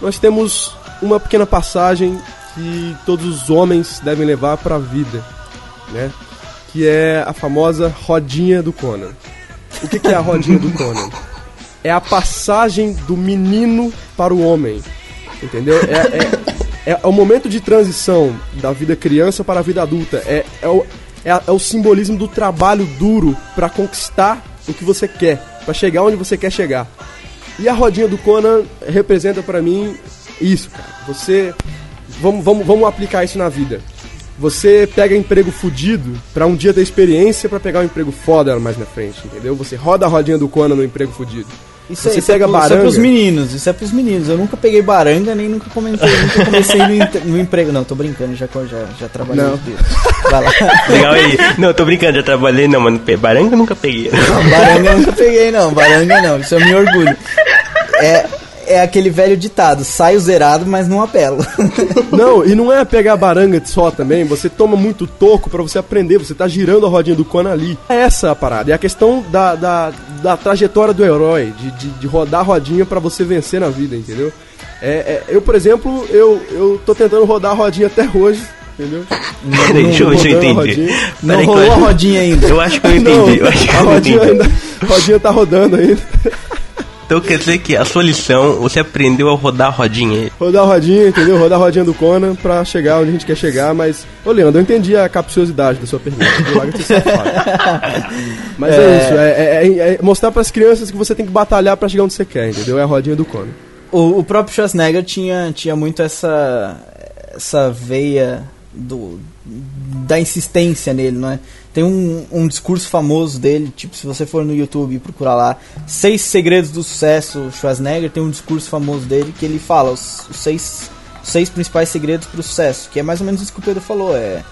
nós temos uma pequena passagem que todos os homens devem levar pra vida, né? Que é a famosa rodinha do Conan. O que, que é a rodinha do Conan? É a passagem do menino para o homem. Entendeu? É, é, é o momento de transição da vida criança para a vida adulta. É, é, o, é, é o simbolismo do trabalho duro para conquistar o que você quer, para chegar onde você quer chegar. E a rodinha do Conan representa pra mim isso, cara. Você. Vamos, vamos, vamos aplicar isso na vida. Você pega emprego fudido pra um dia ter experiência pra pegar um emprego foda mais na frente, entendeu? Você roda a rodinha do Conan no emprego fudido. Isso, Você aí, isso pega é, pro- isso é baranga. pros meninos, isso é pros meninos. Eu nunca peguei baranga, nem nunca comentei, nunca comecei no, no emprego. Não, tô brincando, já, já, já trabalhei Não. Vai lá. Legal aí. Não, tô brincando, já trabalhei, não, mano. pe- Baranga eu nunca peguei. Não, baranga eu nunca peguei, não. Baranga não, isso eu me orgulho. É, é aquele velho ditado, saio zerado, mas não apelo. Não, e não é pegar baranga só também, você toma muito toco pra você aprender, você tá girando a rodinha do Conan ali. É essa a parada, é a questão da, da, da trajetória do herói, de, de, de rodar a rodinha pra você vencer na vida, entendeu? É, é, eu, por exemplo, eu, eu tô tentando rodar a rodinha até hoje, entendeu? Peraí, deixa eu a entendi. Não Peraí rolou a acho- rodinha ainda. Eu acho que eu Não, entendi. eu acho que a eu rodinha entendi. ainda, a rodinha tá rodando ainda. Então quer dizer que a sua lição, você aprendeu a rodar a rodinha. Rodar a rodinha, entendeu? Rodar a rodinha do Conan pra chegar onde a gente quer chegar, mas. Ô Leandro, eu entendi a capciosidade da sua pergunta. mas é, isso, é, é- é- é mostrar pras crianças que você tem que batalhar pra chegar onde você quer, entendeu? É a rodinha do Conan. O, o próprio Schwarzenegger tinha, tinha muito essa, essa veia do, da insistência nele, não é? Tem um, um discurso famoso dele, tipo, se você for no YouTube e procurar lá, Seis Segredos do Sucesso, Schwarzenegger tem um discurso famoso dele que ele fala os, os seis, os seis principais segredos para o sucesso, que é mais ou menos isso que o Pedro falou, é,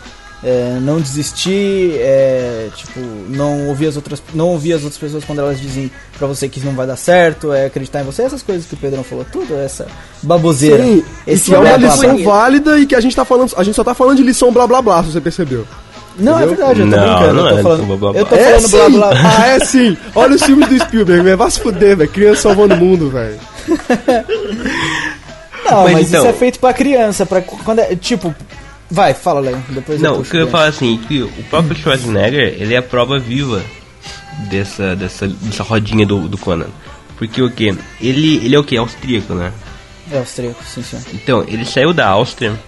é, não desistir, é, tipo, não ouvir as outras, não ouvir as outras pessoas quando elas dizem pra você que isso não vai dar certo, é acreditar em você, essas coisas que o Pedrão falou, tudo essa baboseira. Sim, Esse é uma lição válida e que a gente tá falando. A gente só tá falando de lição blá blá blá, se você percebeu. Não, é Entendeu? verdade, eu tô Não, brincando, não eu tô é falando, blá, blá, blá. eu tô é falando blá sim! blá. Ah, é sim! Olha os filmes do Spielberg, velho. Vai se fuder, velho. Criança salvando o mundo, velho. Não, mas, Mas então- isso é feito pra criança, pra quando é, tipo, vai, fala Léo, depois Não, eu o que eu ia falar assim, que o próprio Schwarzenegger, ele é a prova viva dessa, dessa, dessa rodinha do, do Conan. Porque o que? Ele, ele é o que? Austríaco, né? É austríaco, sim, senhor. Então, ele saiu da Áustria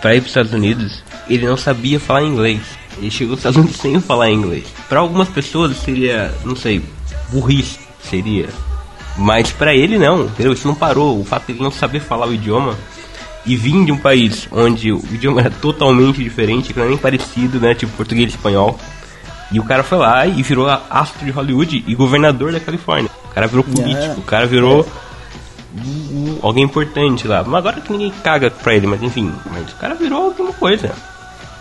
pra ir pros Estados Unidos, ele não sabia falar inglês. Ele chegou nos Estados Unidos sem falar inglês. Pra algumas pessoas seria, não sei, burrice, seria. Mas pra ele não, entendeu? Isso não parou. O fato de ele não saber falar o idioma e vir de um país onde o idioma era totalmente diferente, que não é nem parecido, né? Tipo português e espanhol. E o cara foi lá e virou astro de Hollywood e governador da Califórnia. O cara virou político, o cara virou alguém importante lá. Mas agora que ninguém caga pra ele, mas enfim, mas o cara virou alguma coisa.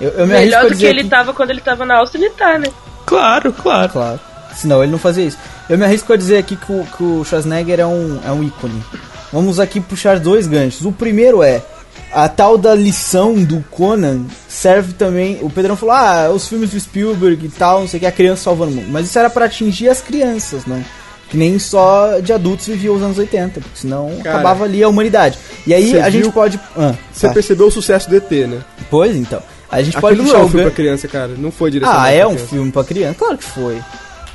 Eu, eu me arrisco Melhor a do que ele tava quando ele tava na Áustria, ele tá, né? Claro, claro. Claro. Senão ele não fazia isso. Eu me arrisco a dizer aqui que o, que o Schwarzenegger é um, é um ícone. Vamos aqui puxar dois ganchos. O primeiro é a tal da lição do Conan serve também. O Pedrão falou: ah, os filmes do Spielberg e tal, não sei o que, a criança salvando o mundo. Mas isso era pra atingir as crianças, né? Que nem só de adultos viviam os anos 80, porque senão Cara, acabava ali a humanidade. E aí a gente viu- pode. Ah, Você tá. percebeu o sucesso do ET, né? Pois então. A gente pode Aquilo não puxar é um filme pra criança, cara. Não foi direcionado ah, é um criança. filme pra criança? Claro que foi.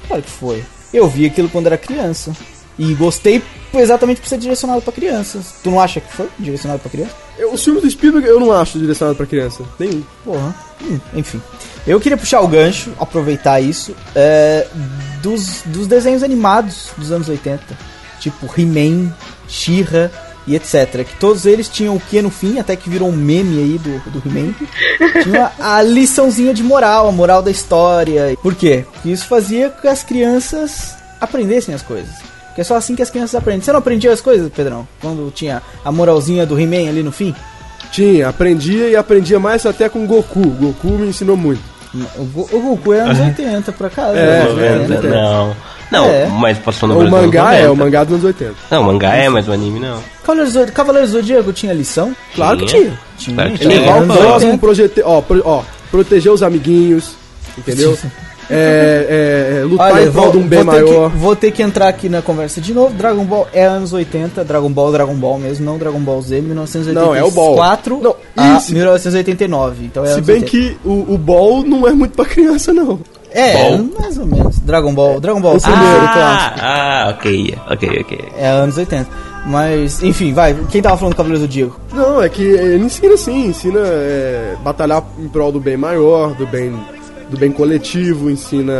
Claro que foi. Eu vi aquilo quando era criança. E gostei exatamente por ser direcionado pra crianças. Tu não acha que foi direcionado pra criança? Eu- Os filmes do Spielberg eu não acho direcionado pra criança. Nenhum. Porra. Hum, enfim. Eu queria puxar o gancho, aproveitar isso, é, dos, dos desenhos animados dos anos 80. Tipo He-Man, She-Ra e etc. Que todos eles tinham o que no fim, até que virou um meme aí do, do He-Man. Tinha a liçãozinha de moral, a moral da história. Por quê? Porque isso fazia com que as crianças aprendessem as coisas. Porque é só assim que as crianças aprendem. Você não aprendia as coisas, Pedrão? Quando tinha a moralzinha do He-Man ali no fim? Tinha, aprendia e aprendia mais até com o Goku. O Goku me ensinou muito. O, Go- o Goku é anos 80, por acaso. É, anos é, 80. é. não. Não, É. mas passou no O Brasil nos mangá é, 90. o mangá dos anos 80. Não, o mangá é, mas o anime não. Cavaleiros do Cavaleiros do Zodíaco tinha lição? Claro que Tinha. tinha. Tinha. Claro que tinha. Levar o próximo, 80. projete... ó, pro- ó, proteger os amiguinhos, entendeu? É, é, é, lutar Olha, em prol vou, de um bem vou ter maior. que, vou ter que entrar aqui na conversa de novo. Dragon Ball é anos 80, Dragon Ball, Dragon Ball mesmo, não Dragon Ball Z, 1984 Não, é o Ball. Não, a isso. 1989. Então é Se anos bem 80. que o, o Ball não é muito pra criança, não. É, Ball. mais ou menos. Dragon Ball, Dragon Ball, O primeiro, clássico. ah, ok, ok, ok. É anos 80. Mas, enfim, vai. Quem tava falando do Cavaleiros do Zodíaco? Não, é que ele ensina sim, ensina é, batalhar em prol do bem maior, do bem, do bem coletivo, ensina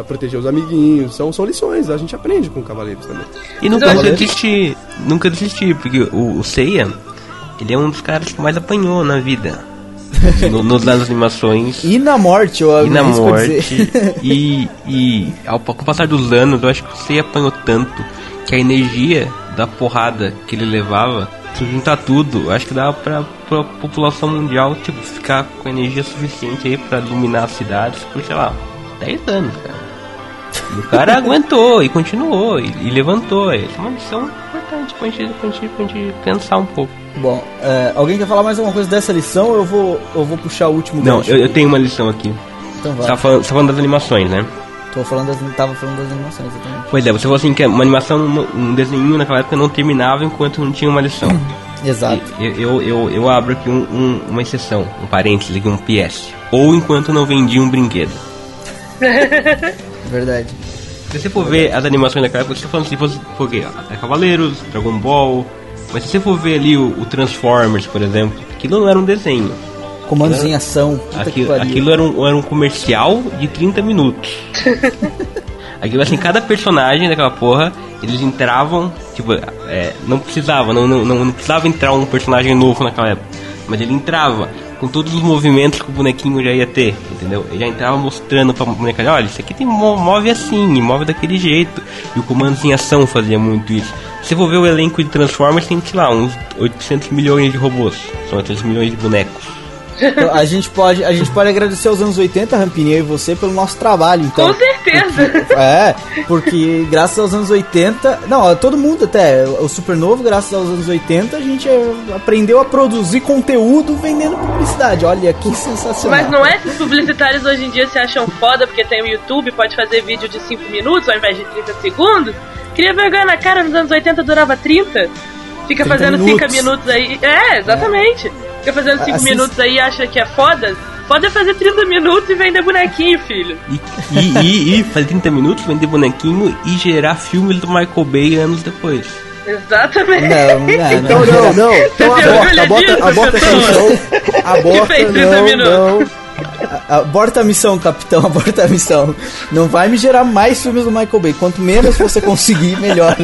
a proteger os amiguinhos. São, são lições, a gente aprende com Cavaleiros também. E nunca Cavaleiros? desisti, nunca desisti, porque o, o Seiya, ele é um dos caras que mais apanhou na vida. No, nos, nas animações E na morte, eu e na morte. dizer. E, e ao, com o passar dos anos, eu acho que Seiya apanhou tanto que a energia da porrada que ele levava, se juntar tudo, eu acho que dava pra, pra população mundial, tipo, ficar com energia suficiente aí pra iluminar as cidades por, sei lá, 10 anos, cara. E o cara aguentou e continuou e, e levantou. Essa é uma lição importante pra gente, pra gente, pra gente pensar um pouco. Bom, é, alguém quer falar mais alguma coisa dessa lição? Eu vou, eu vou puxar o último Não, eu, eu tenho uma lição aqui. Então Você vai. tá falando, você tá falando das animações, né? Tô falando das, tava falando das animações, exatamente. Pois é, você falou assim que uma animação, um desenho naquela época não terminava enquanto não tinha uma lição. Exato. Eu, eu, eu, eu abro aqui um- um- uma exceção, um parênteses aqui, um PS. Ou enquanto não vendia um brinquedo. Verdade. Se você for ver as animações daquela época, você tá falando se fosse quê? É Cavaleiros, Dragon Ball. Mas se você for ver ali o, o Transformers, por exemplo, aquilo não era um desenho. Comandos em ação. Aquilo, aquilo era, um, era um comercial de 30 minutos. Aquilo assim, cada personagem daquela porra, eles entravam, tipo, é, não precisava, não, não, não, não precisava entrar um personagem novo naquela época. Mas ele entrava com todos os movimentos que o bonequinho já ia ter, entendeu? Ele já entrava mostrando pra boneca, olha, isso aqui tem mo- move assim, move daquele jeito. E o Comandos em Ação fazia muito isso. Se for ver o elenco de Transformers, tem, sei lá, uns 800 milhões de robôs. São 800 milhões de bonecos. Então, A gente pode, a gente pode agradecer aos anos 80, Rampini, eu e você, pelo nosso trabalho, então. Com certeza. É, porque graças aos anos 80, não, todo mundo até, o Supernovo, graças aos anos 80, a gente é, aprendeu a produzir conteúdo vendendo publicidade. Olha que sensacional. Mas não é que os publicitários hoje em dia se acham foda porque tem o YouTube, pode fazer vídeo de 5 minutos ao invés de 30 segundos? Queria vergonha na cara, nos anos 80 durava 30. 30 Fica fazendo 5 minutos. minutos aí. É, exatamente. Fica fazendo 5 Assim- minutos aí e acha que é foda. Foda é fazer 30 minutos e vender bonequinho, filho. E, e, e, e fazer 30 minutos, vender bonequinho e gerar filmes do Michael Bay anos depois. Exatamente. Não, não, Então não. não, não. Então aborta, aborta, aborta essa missão. Aborta, fez 30 não, minutos. não. Aborta a missão, capitão, aborta a missão. Não vai me gerar mais filmes do Michael Bay. Quanto menos você conseguir, melhor.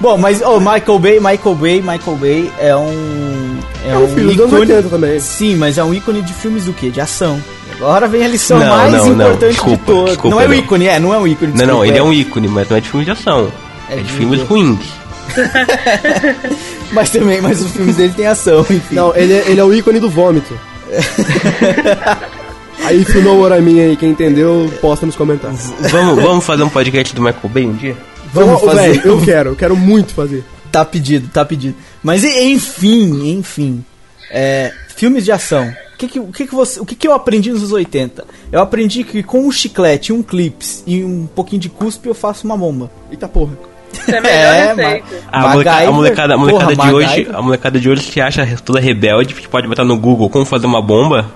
Bom, mas oh, Michael Bay, Michael Bay, Michael Bay é um. É um filho dos anos 80 também. Sim, mas é um ícone de filmes do quê? De ação. Agora vem a lição Não, mais não, não, importante desculpa, de todas. desculpa, não é o não. ícone, é, não é um ícone. Não, não, desculpa, ele é um ícone, mas não é de filmes de ação. É É, de de filmes ruins. Mas também, mas os filmes dele tem ação, enfim. Não, ele é, ele é o ícone do vômito. aí, know what I mean aí, quem entendeu, posta nos comentários. Vamos, vamos fazer um podcast do Michael Bay um dia? Vamos Então, fazer. velho, eu quero, eu quero muito fazer. Tá pedido, tá pedido. Mas enfim, enfim. É, filmes de ação. O que que, o, que, que, você, o que, que eu aprendi nos anos 80? Eu aprendi que com um chiclete, um clips e um pouquinho de cuspe eu faço uma bomba. Eita porra. É É, receita. A molecada, a molecada, a molecada porra, de hoje, a molecada de hoje se acha toda rebelde, que pode botar no Google como fazer uma bomba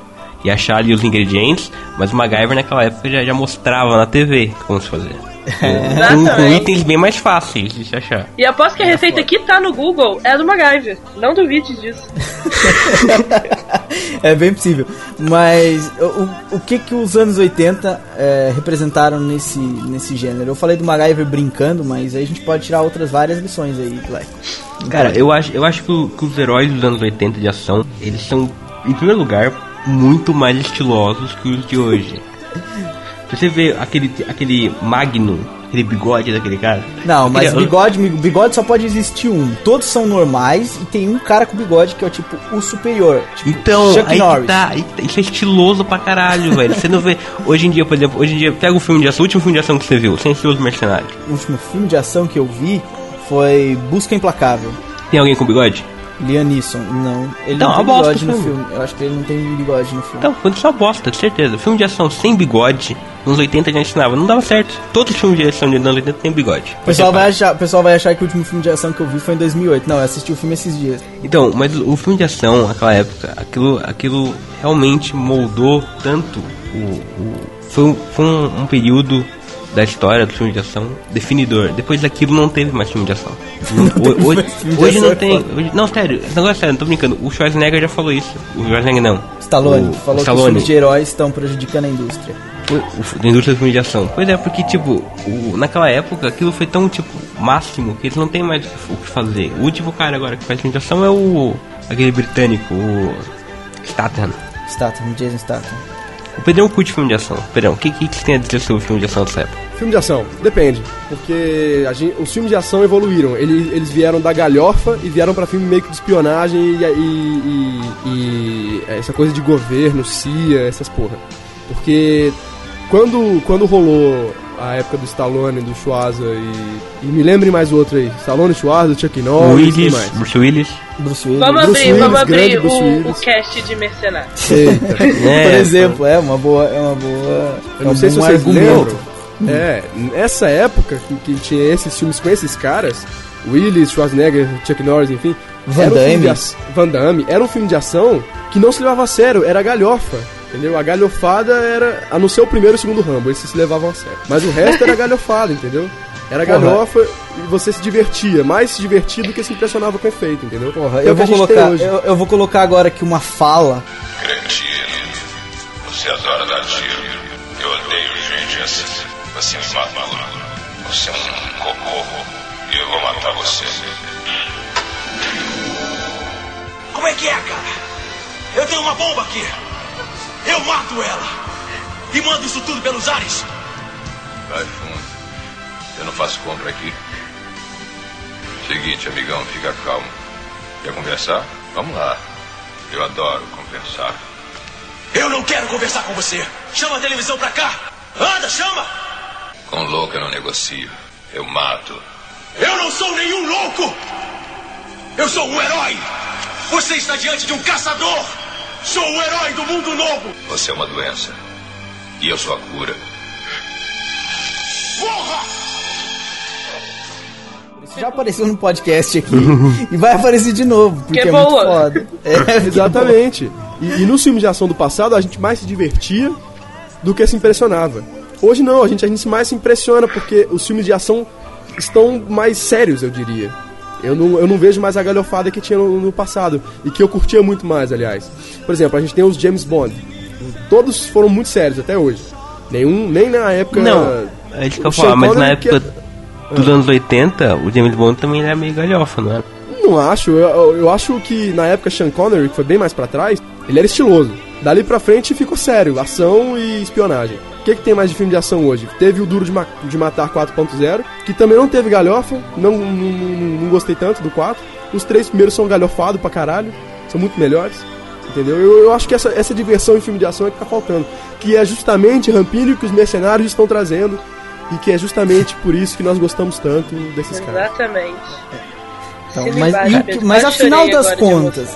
e achar ali os ingredientes, mas o MacGyver naquela época já, já mostrava na TV como se fazer. Com, itens bem mais fáceis de se achar. E aposto que a receita que tá no Google é a do MacGyver. Não duvide disso. é bem possível. Mas o, o- o que que os anos 80 é, representaram nesse, nesse gênero? Eu falei do MacGyver brincando, mas aí a gente pode tirar outras várias lições aí, Black. Cara, eu acho, eu acho que, o- que os heróis dos anos 80 de ação, eles são, em primeiro lugar, muito mais estilosos que os de hoje. Você vê aquele, aquele Magnum, aquele bigode daquele cara. Não, mas bigode, bigode só pode existir um. Todos são normais e tem um cara com bigode que é o tipo o superior. Tipo, Então, Chuck aí Norris. tá, tá, isso é estiloso pra caralho, velho. Você não vê. Hoje em dia, por exemplo, hoje em dia, pega o filme de ação, o último filme de ação que você viu, sem ser os mercenários. O último filme de ação que eu vi foi Busca Implacável. Tem alguém com bigode? Liam Neeson, não. Ele Então, não tem bosta bigode no filme. Eu acho que ele não tem bigode no filme. Então, quando só bosta, de certeza. Filme de ação sem bigode, nos 80 já ensinava, não dava certo. Todos os filmes de ação de anos 80 tem bigode. O pessoal, vai achar, pessoal vai achar que o último filme de ação que eu vi foi em 2008. Não, eu assisti o filme esses dias. Então, mas o filme de ação, naquela época, aquilo, aquilo realmente moldou tanto o. o- foi foi um, um período da história do filme de ação definidor. Depois daquilo não teve mais filme de ação. Ho- hoje filme de hoje ação não tem. hoje- não, sério, esse negócio é sério, não tô brincando. O Schwarzenegger já falou isso. O Schwarzenegger não. Stallone O- falou o que os Stallone. filmes de heróis estão prejudicando a indústria. Foi o, da indústria do filme de ação. Pois é, porque, tipo, o- naquela época aquilo foi tão, tipo, máximo que eles não têm mais o que fazer. O último cara agora que faz filme de ação é o. aquele britânico, o. Statham. Statham, Jason Statham. Pedrão curte filme de ação. Pedrão, o que, que, que você tem a dizer sobre filme de ação dessa época? Filme de ação, depende. Porque gente- os filmes de ação evoluíram. Eles, eles vieram da galhofa e vieram pra filme meio que de espionagem e, e- e- e essa coisa de governo, CIA, essas porra. Porque quando, quando rolou a época do Stallone, do Schwarza e, e me lembre mais outro aí. Stallone, Schwarza, Chuck Norris, quem Willis, mais? Bruce Willis. Bruce Willis. Vamos Bruce abrir, vamos Willis, abrir grande Bruce o, Willis. o cast de mercenários. Eita. É, Por exemplo, é uma boa. É uma boa. Eu não é sei um se vocês argumento. lembram. É, nessa época que, que tinha esses filmes com esses caras, Willis, Schwarzenegger, Chuck Norris, enfim. Van era um filme Damme. ac- Van Damme. Era um filme de ação que não se levava a sério, era galhofa. Entendeu? A galhofada era. A não ser o primeiro e o segundo Rambo, esses se levavam a sério. Mas o resto era galhofada, entendeu? Era Porra. galhofa e você se divertia. Mais se divertia do que se impressionava com efeito, entendeu? Porra, é eu o vou colocar. hoje. Eu, eu vou colocar agora aqui uma fala. Cretino, você adora dar tiro. Eu odeio gente assim. Você me matou. Você é um cocô. E eu vou matar você. Como é que é, cara? Eu tenho uma bomba aqui. Eu mato ela. E mando isso tudo pelos ares. Vai fundo. Eu não faço compra aqui. Seguinte, amigão, fica calmo. Quer conversar? Vamos lá. Eu adoro conversar. Eu não quero conversar com você. Chama a televisão pra cá. Anda, chama. Com louco eu não negocio. Eu mato. Eu não sou nenhum louco. Eu sou um herói. Você está diante de um caçador. Sou o herói do mundo novo. Você é uma doença. E eu sou a cura. Porra! Já apareceu no podcast aqui. e vai aparecer de novo, porque Que é muito foda. É, Exatamente. E, e nos filmes de ação do passado, a gente mais se divertia do que se impressionava. Hoje não, a gente, a gente mais se impressiona porque os filmes de ação estão mais sérios, eu diria. Eu não, eu não vejo mais a galhofada que tinha no, no passado. E que eu curtia muito mais, aliás. Por exemplo, a gente tem os James Bond. Todos foram muito sérios até hoje. Nenhum, nem na época. Não, é isso que eu falar, mas na Connery, que época dos anos 80, o James Bond também era meio galhofa, não era? Não acho, eu, eu- eu acho que na época Sean Connery, que foi bem mais pra trás, ele era estiloso. Dali pra frente ficou sério, ação e espionagem. O que, que tem mais de filme de ação hoje? Teve o Duro de, Ma- de Matar 4.0, que também não teve galhofa, não, não, não- não gostei tanto do 4. Os três primeiros são galhofados pra caralho, são muito melhores. Entendeu? Eu, eu acho que essa, essa diversão em filme de ação é que tá faltando. Que é justamente Rampilho que os mercenários estão trazendo. E que é justamente por isso que nós gostamos tanto desses caras. Exatamente. Então, mas, e- mas afinal das contas.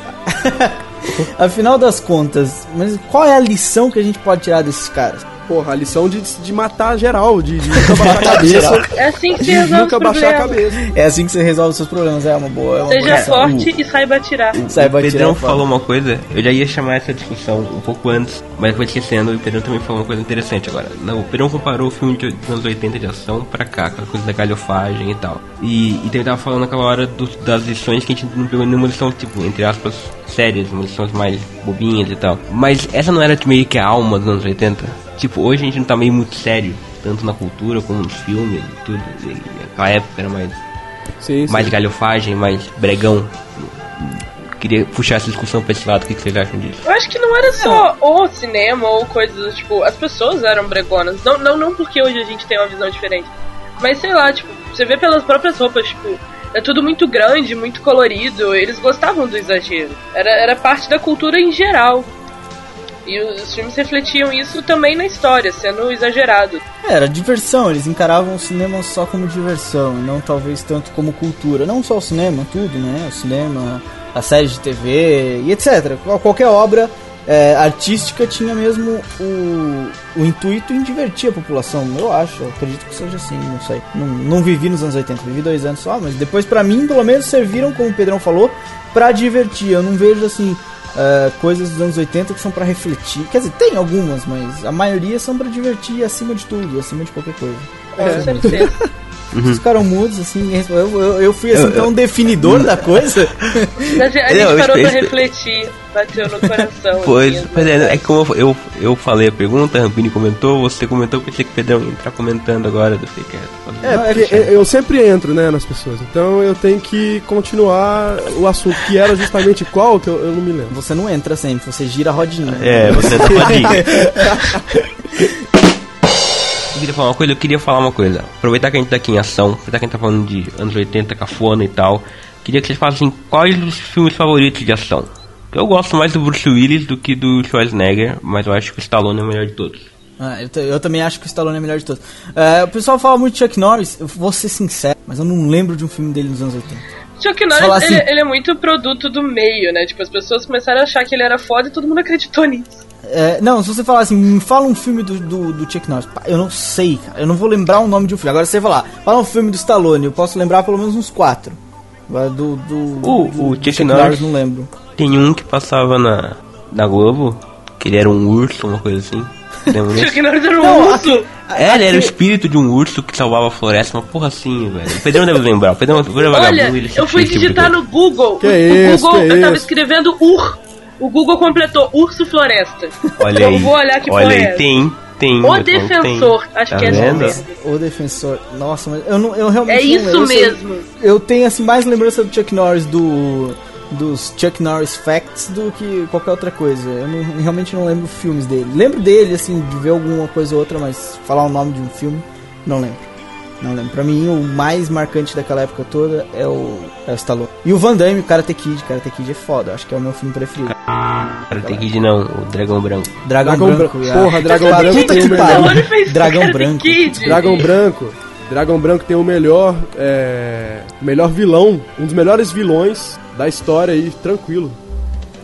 afinal das contas, mas qual é a lição que a gente pode tirar desses caras? Porra, a lição de, de matar geral, de, de nunca baixar a cabeça. É assim que De resolve os nunca baixar a problemas. cabeça. É assim que você resolve os seus problemas, é uma boa. É uma boa Seja lição. forte e saiba atirar. Saiba o Pedrão tirar falou uma coisa, eu já ia chamar essa discussão um pouco antes, mas foi esquecendo, e o Pedrão também falou uma coisa interessante agora. Não, o Pedrão comparou o filme de- dos anos 80 de ação pra cá, aquela coisa da galhofagem e tal. E, e também tava falando naquela hora dos- das lições que a gente não pegou nenhuma lição, tipo, entre aspas, sérias, lições mais bobinhas e tal. Mas essa não era meio que a alma dos anos 80? Tipo, hoje a gente não tá meio muito sério, tanto na cultura como nos filmes e tudo. E naquela época era mais Sim, sim. mais galhofagem, mais bregão. Queria puxar essa discussão pra esse lado, o que que vocês acham disso? Eu acho que não era só o cinema ou coisas tipo. As pessoas eram bregonas. Não, não, não porque hoje a gente tem uma visão diferente. Mas sei lá, tipo, você vê pelas próprias roupas, tipo, é tudo muito grande, muito colorido. Eles gostavam do exagero. Era, era parte da cultura em geral. E os filmes refletiam isso também na história, sendo exagerado. É, Era diversão, eles encaravam o cinema só como diversão, e não talvez tanto como cultura. Não só o cinema, tudo, né? O cinema, a série de TV e etc. Qual- Qualquer obra é, artística tinha mesmo o, o intuito em divertir a população, eu acho. Eu acredito que seja assim, não sei. Não, não vivi nos anos 80, vivi dois anos só, mas depois pra mim, pelo menos, serviram, como o Pedrão falou, pra divertir. Eu não vejo assim. É, coisas dos anos 80 que são pra refletir. Quer dizer, tem algumas, mas a maioria são pra divertir acima de tudo, acima de qualquer coisa. Com certeza. Os caras mudos, assim, eu, eu, eu fui assim tão definidor da coisa. Mas a gente Não, eu parou pra refletir, bateu no coração. Pois, assim, pois é, é que como eu, eu falei a pergunta, a Rampini comentou, você comentou, pensei que o Pedrão ia entrar comentando agora, eu sei que é. É, porque eu- eu sempre entro, né, nas pessoas. Então eu tenho que continuar o assunto, que era justamente qual, que eu, eu não me lembro. Você não entra sempre, você gira a rodinha. É, você tá fodido. Eu queria falar uma coisa, eu queria falar uma coisa. Aproveitar que a gente tá aqui em ação, aproveitar que a gente tá falando de anos 80, cafona e tal. Queria que vocês falassem quais os filmes favoritos de ação. Eu gosto mais do Bruce Willis do que do Schwarzenegger, mas eu acho que o Stallone é o melhor de todos. Ah, eu, eu também acho que o Stallone é o melhor de todos. É, o pessoal fala muito de Chuck Norris, eu vou ser sincero, mas eu não lembro de um filme dele nos anos 80. Chuck Norris, assim. ele, ele é muito produto do meio, né? Tipo, as pessoas começaram a achar que ele era foda e todo mundo acreditou nisso. É, não, se você falar assim, me fala um filme do, do, do Chuck Norris. Pá, Eu não sei, cara. Eu não vou lembrar o nome de um filme. Agora você falar, fala um filme do Stallone, eu posso lembrar pelo menos uns quatro. Agora, Do, do, O- do- o do Chuck Norris- não lembro. Tem um que passava na, na Globo, que ele era um urso, uma coisa assim. Chuck Norris era um Não, urso. aqui- É, ele era o espírito de um urso que salvava a floresta, uma porra assim, velho. O Pedrão deve lembrar, o Pedrão, o Pedrão é Olha, vagabundo, ele eu fui tipo digitar coisa. no Google. Que o, o isso, Google, que eu tava escrevendo UR. O Google completou Urso Floresta. Olha eu aí, vou olhar que olha foi aí, essa. tem, tem. O Defensor, tem. acho Tá que é vendo? mesmo. O Defensor. Nossa, mas eu, não, eu realmente É não isso. Eu sei- mesmo. Eu tenho assim mais lembrança do Chuck Norris do dos Chuck Norris Facts do que qualquer outra coisa. Eu não- realmente não lembro filmes dele. Lembro dele assim de ver alguma coisa ou outra, mas falar o nome de um filme não lembro. Não lembro. Pra mim o mais marcante daquela época toda é o é o Stallone. E o Van Damme, o Karate Kid, Karate Kid é foda, acho que é o meu filme preferido. Cara, tem que não, o Dragão Branco. Dragão, Dragão Branco. Branco. ah. Porra, Dragão Puta Branco que tem o melhor. pariu. Dragão Karate Branco. Kid. Dragão Branco. Dragão Branco tem o melhor, é, melhor vilão, um dos melhores vilões da história aí, tranquilo.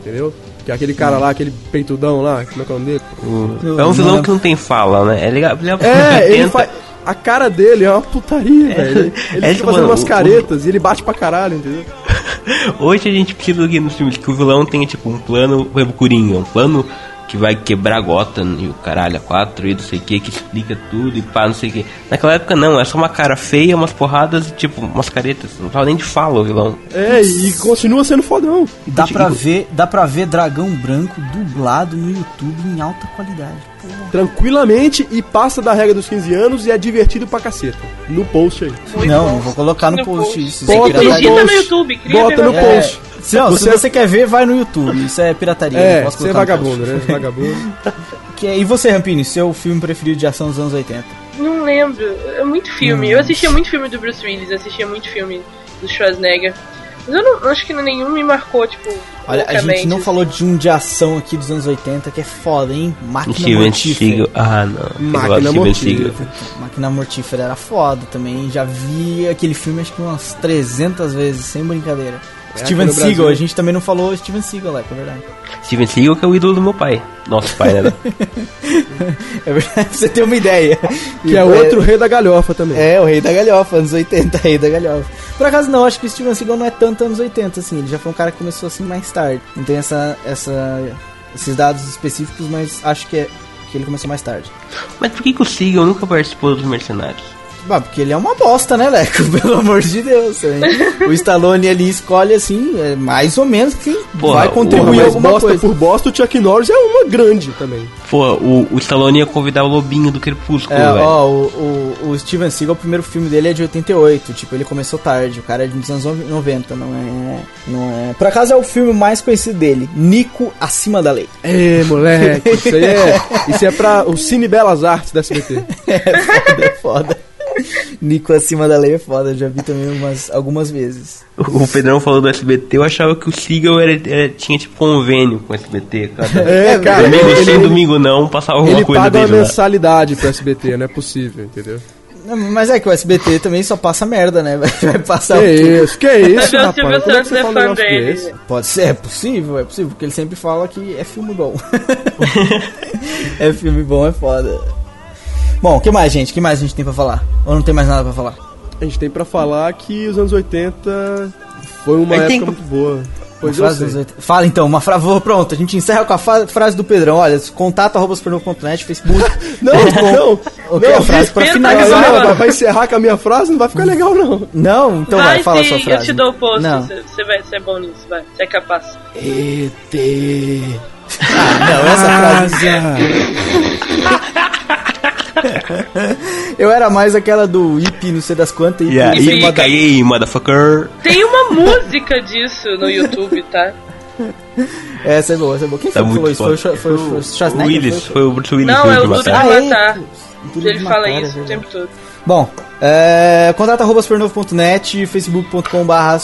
Entendeu? Que é aquele cara lá, aquele peitudão lá, como é que é o nome dele? O- É um vilão que não tem fala, né? É legal. Ele É, ele tenta- faz. A cara dele é uma putaria, velho. Ele, é fica tipo, fazendo mano, umas o- caretas e ele bate pra caralho, entendeu? Hoje a gente precisa que nos filmes que o vilão tenha tipo um plano, exemplo, Coringa, um plano que vai quebrar Gotham e o caralho a quatro e não sei o que, que explica tudo e pá, não sei o que. Naquela época não, é só uma cara feia, umas porradas e tipo, umas caretas. Não tava nem de fala o vilão. É, e continua sendo fodão. Dá pra ver, dá pra ver Dragão Branco dublado no YouTube em alta qualidade. Tranquilamente e passa da regra dos 15 anos e é divertido pra caceta. No post aí. Muito não, bom. vou colocar no, No post, post. isso. Bota é no post. YouTube, cria Bota no É, post. se, não, Você- se você quer ver, vai no YouTube. Isso é pirataria. É, não posso você é vagabundo, né? Vagabundo. Que é- e você, Rampini, seu filme preferido de ação dos anos 80? Não lembro. É muito filme. Eu assistia muito filme do Bruce Willis, assistia muito filme do Schwarzenegger. Mas eu não acho que nenhum me marcou, tipo. Olha, a gente não falou de um de ação aqui dos anos 80 que é foda, hein? Máquina Mortífera. Ah, não. Máquina Mortífera. Máquina Mortífera era foda também. Já vi aquele filme acho que umas 300 vezes, sem brincadeira. É, Steven Seagal, a gente também não falou Steven Seagal, é, é verdade. Steven Seagal que é o ídolo do meu pai. Nosso pai, né? É verdade, pra você ter uma ideia. Que é outro rei da galhofa também. É, o rei da galhofa, anos 80, rei da galhofa. Por acaso não, acho que o Steven Seagal não é tanto anos 80, assim, ele já foi um cara que começou assim mais tarde. Não tem essa, essa, esses dados específicos, mas acho que, é, que ele começou mais tarde. Mas por que, que o Seagal nunca participou dos Mercenários? Bah, porque ele é uma bosta, né, Leco? Pelo amor de Deus. também. o Stallone ali escolhe assim, é mais ou menos quem Porra, vai contribuir alguma bosta coisa. por bosta, o Chuck Norris é uma grande também. Pô, o, o Stallone ia convidar o Lobinho do Crepúsculo, É, velho. ó, o, o, o Steven Seagal, o primeiro filme dele é de 88, tipo, ele começou tarde, o cara é dos anos 90, não é, não é... Por acaso é o filme mais conhecido dele, Nico Acima da Lei. É, moleque, isso aí é, isso é pra o Cine Belas Artes da SBT. É foda, é foda. Nico acima da lei é foda, eu já vi também umas, algumas vezes. O Pedrão falou do SBT, eu achava que o Siegel era, era- tinha tipo convênio com o SBT, cara. É, cara, domingo ele- sim, ele- domingo não, passava alguma Ele coisa paga uma dele lá. mensalidade pro SBT, não é possível, entendeu? Não, Mas é que o SBT também só passa merda, né? Vai passar Que tudo. isso, que isso, rapaz? Como é que você é fala um dele. desse? Pode ser, é possível, é possível, porque ele sempre fala que é filme bom. é filme bom, é foda. Bom, o que mais, gente? O que mais a gente tem pra falar? Ou não tem mais nada pra falar? A gente tem pra falar que os anos 80 foi uma época tem- muito boa. Pois frase Fala então, uma frase. Pronto, a gente encerra com a fa- frase do Pedrão. Olha, contato arroba supernovo.net, Facebook. Não, não, O que é a não, frase pra finalizar? Não, Agora. vai- encerrar com a minha frase, não vai ficar legal, não. Não, então vai, vai fala a sim, sua frase. eu te dou o posto. Não. Você vai ser bom nisso, vai. Você é capaz. ET. Não, essa frase. Eu era mais aquela do IP, não sei das quantas. IP, Yeah, E e fica- aí, motherfucker. Tem uma música disso no YouTube, tá? Essa é boa, essa é boa. Quem Tá foi que falou isso? Foi, o. Cha- foi, o- foi o O Schwarzenegger? Willis, Foi- foi o Bruce Willis Não, que é o foi Duro de matar. Ah, é? Ele fala Matar, é isso o verdade. tempo todo. Bom, é, contato arroba supernovo.net, facebook.com barra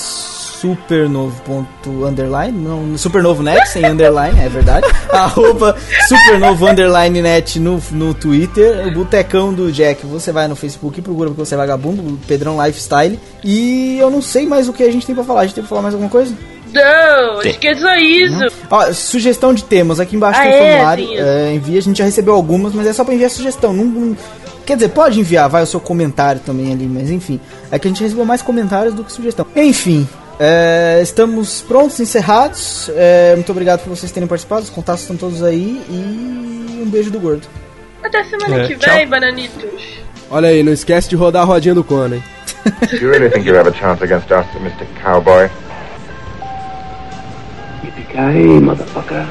supernovo. underline, não, supernovo net, sem underline, é verdade. arroba supernovo underline net no, no Twitter, o Botecão do Jack, você vai no Facebook e procura porque você é vagabundo, Pedrão Lifestyle. E eu não sei mais o que a gente tem pra falar, a gente tem pra falar mais alguma coisa? Não, acho que é só isso. Ó, sugestão de temas, aqui embaixo Ah, tem é, formulário, isso. é, envia, a gente já recebeu algumas, mas é só pra enviar sugestão, não, não- quer dizer, pode enviar, vai o seu comentário também ali, mas enfim, é que a gente recebeu mais comentários do que sugestão. Enfim, é, estamos prontos, encerrados, é, muito obrigado por vocês terem participado, os contatos estão todos aí, e um beijo do gordo. Até semana É, que tchau. vem, bananitos. Olha aí, não esquece de rodar a rodinha do Conan, hein? You really think you have a chance against us, Mr. Cowboy? Yippee-ki-yay, motherfucker.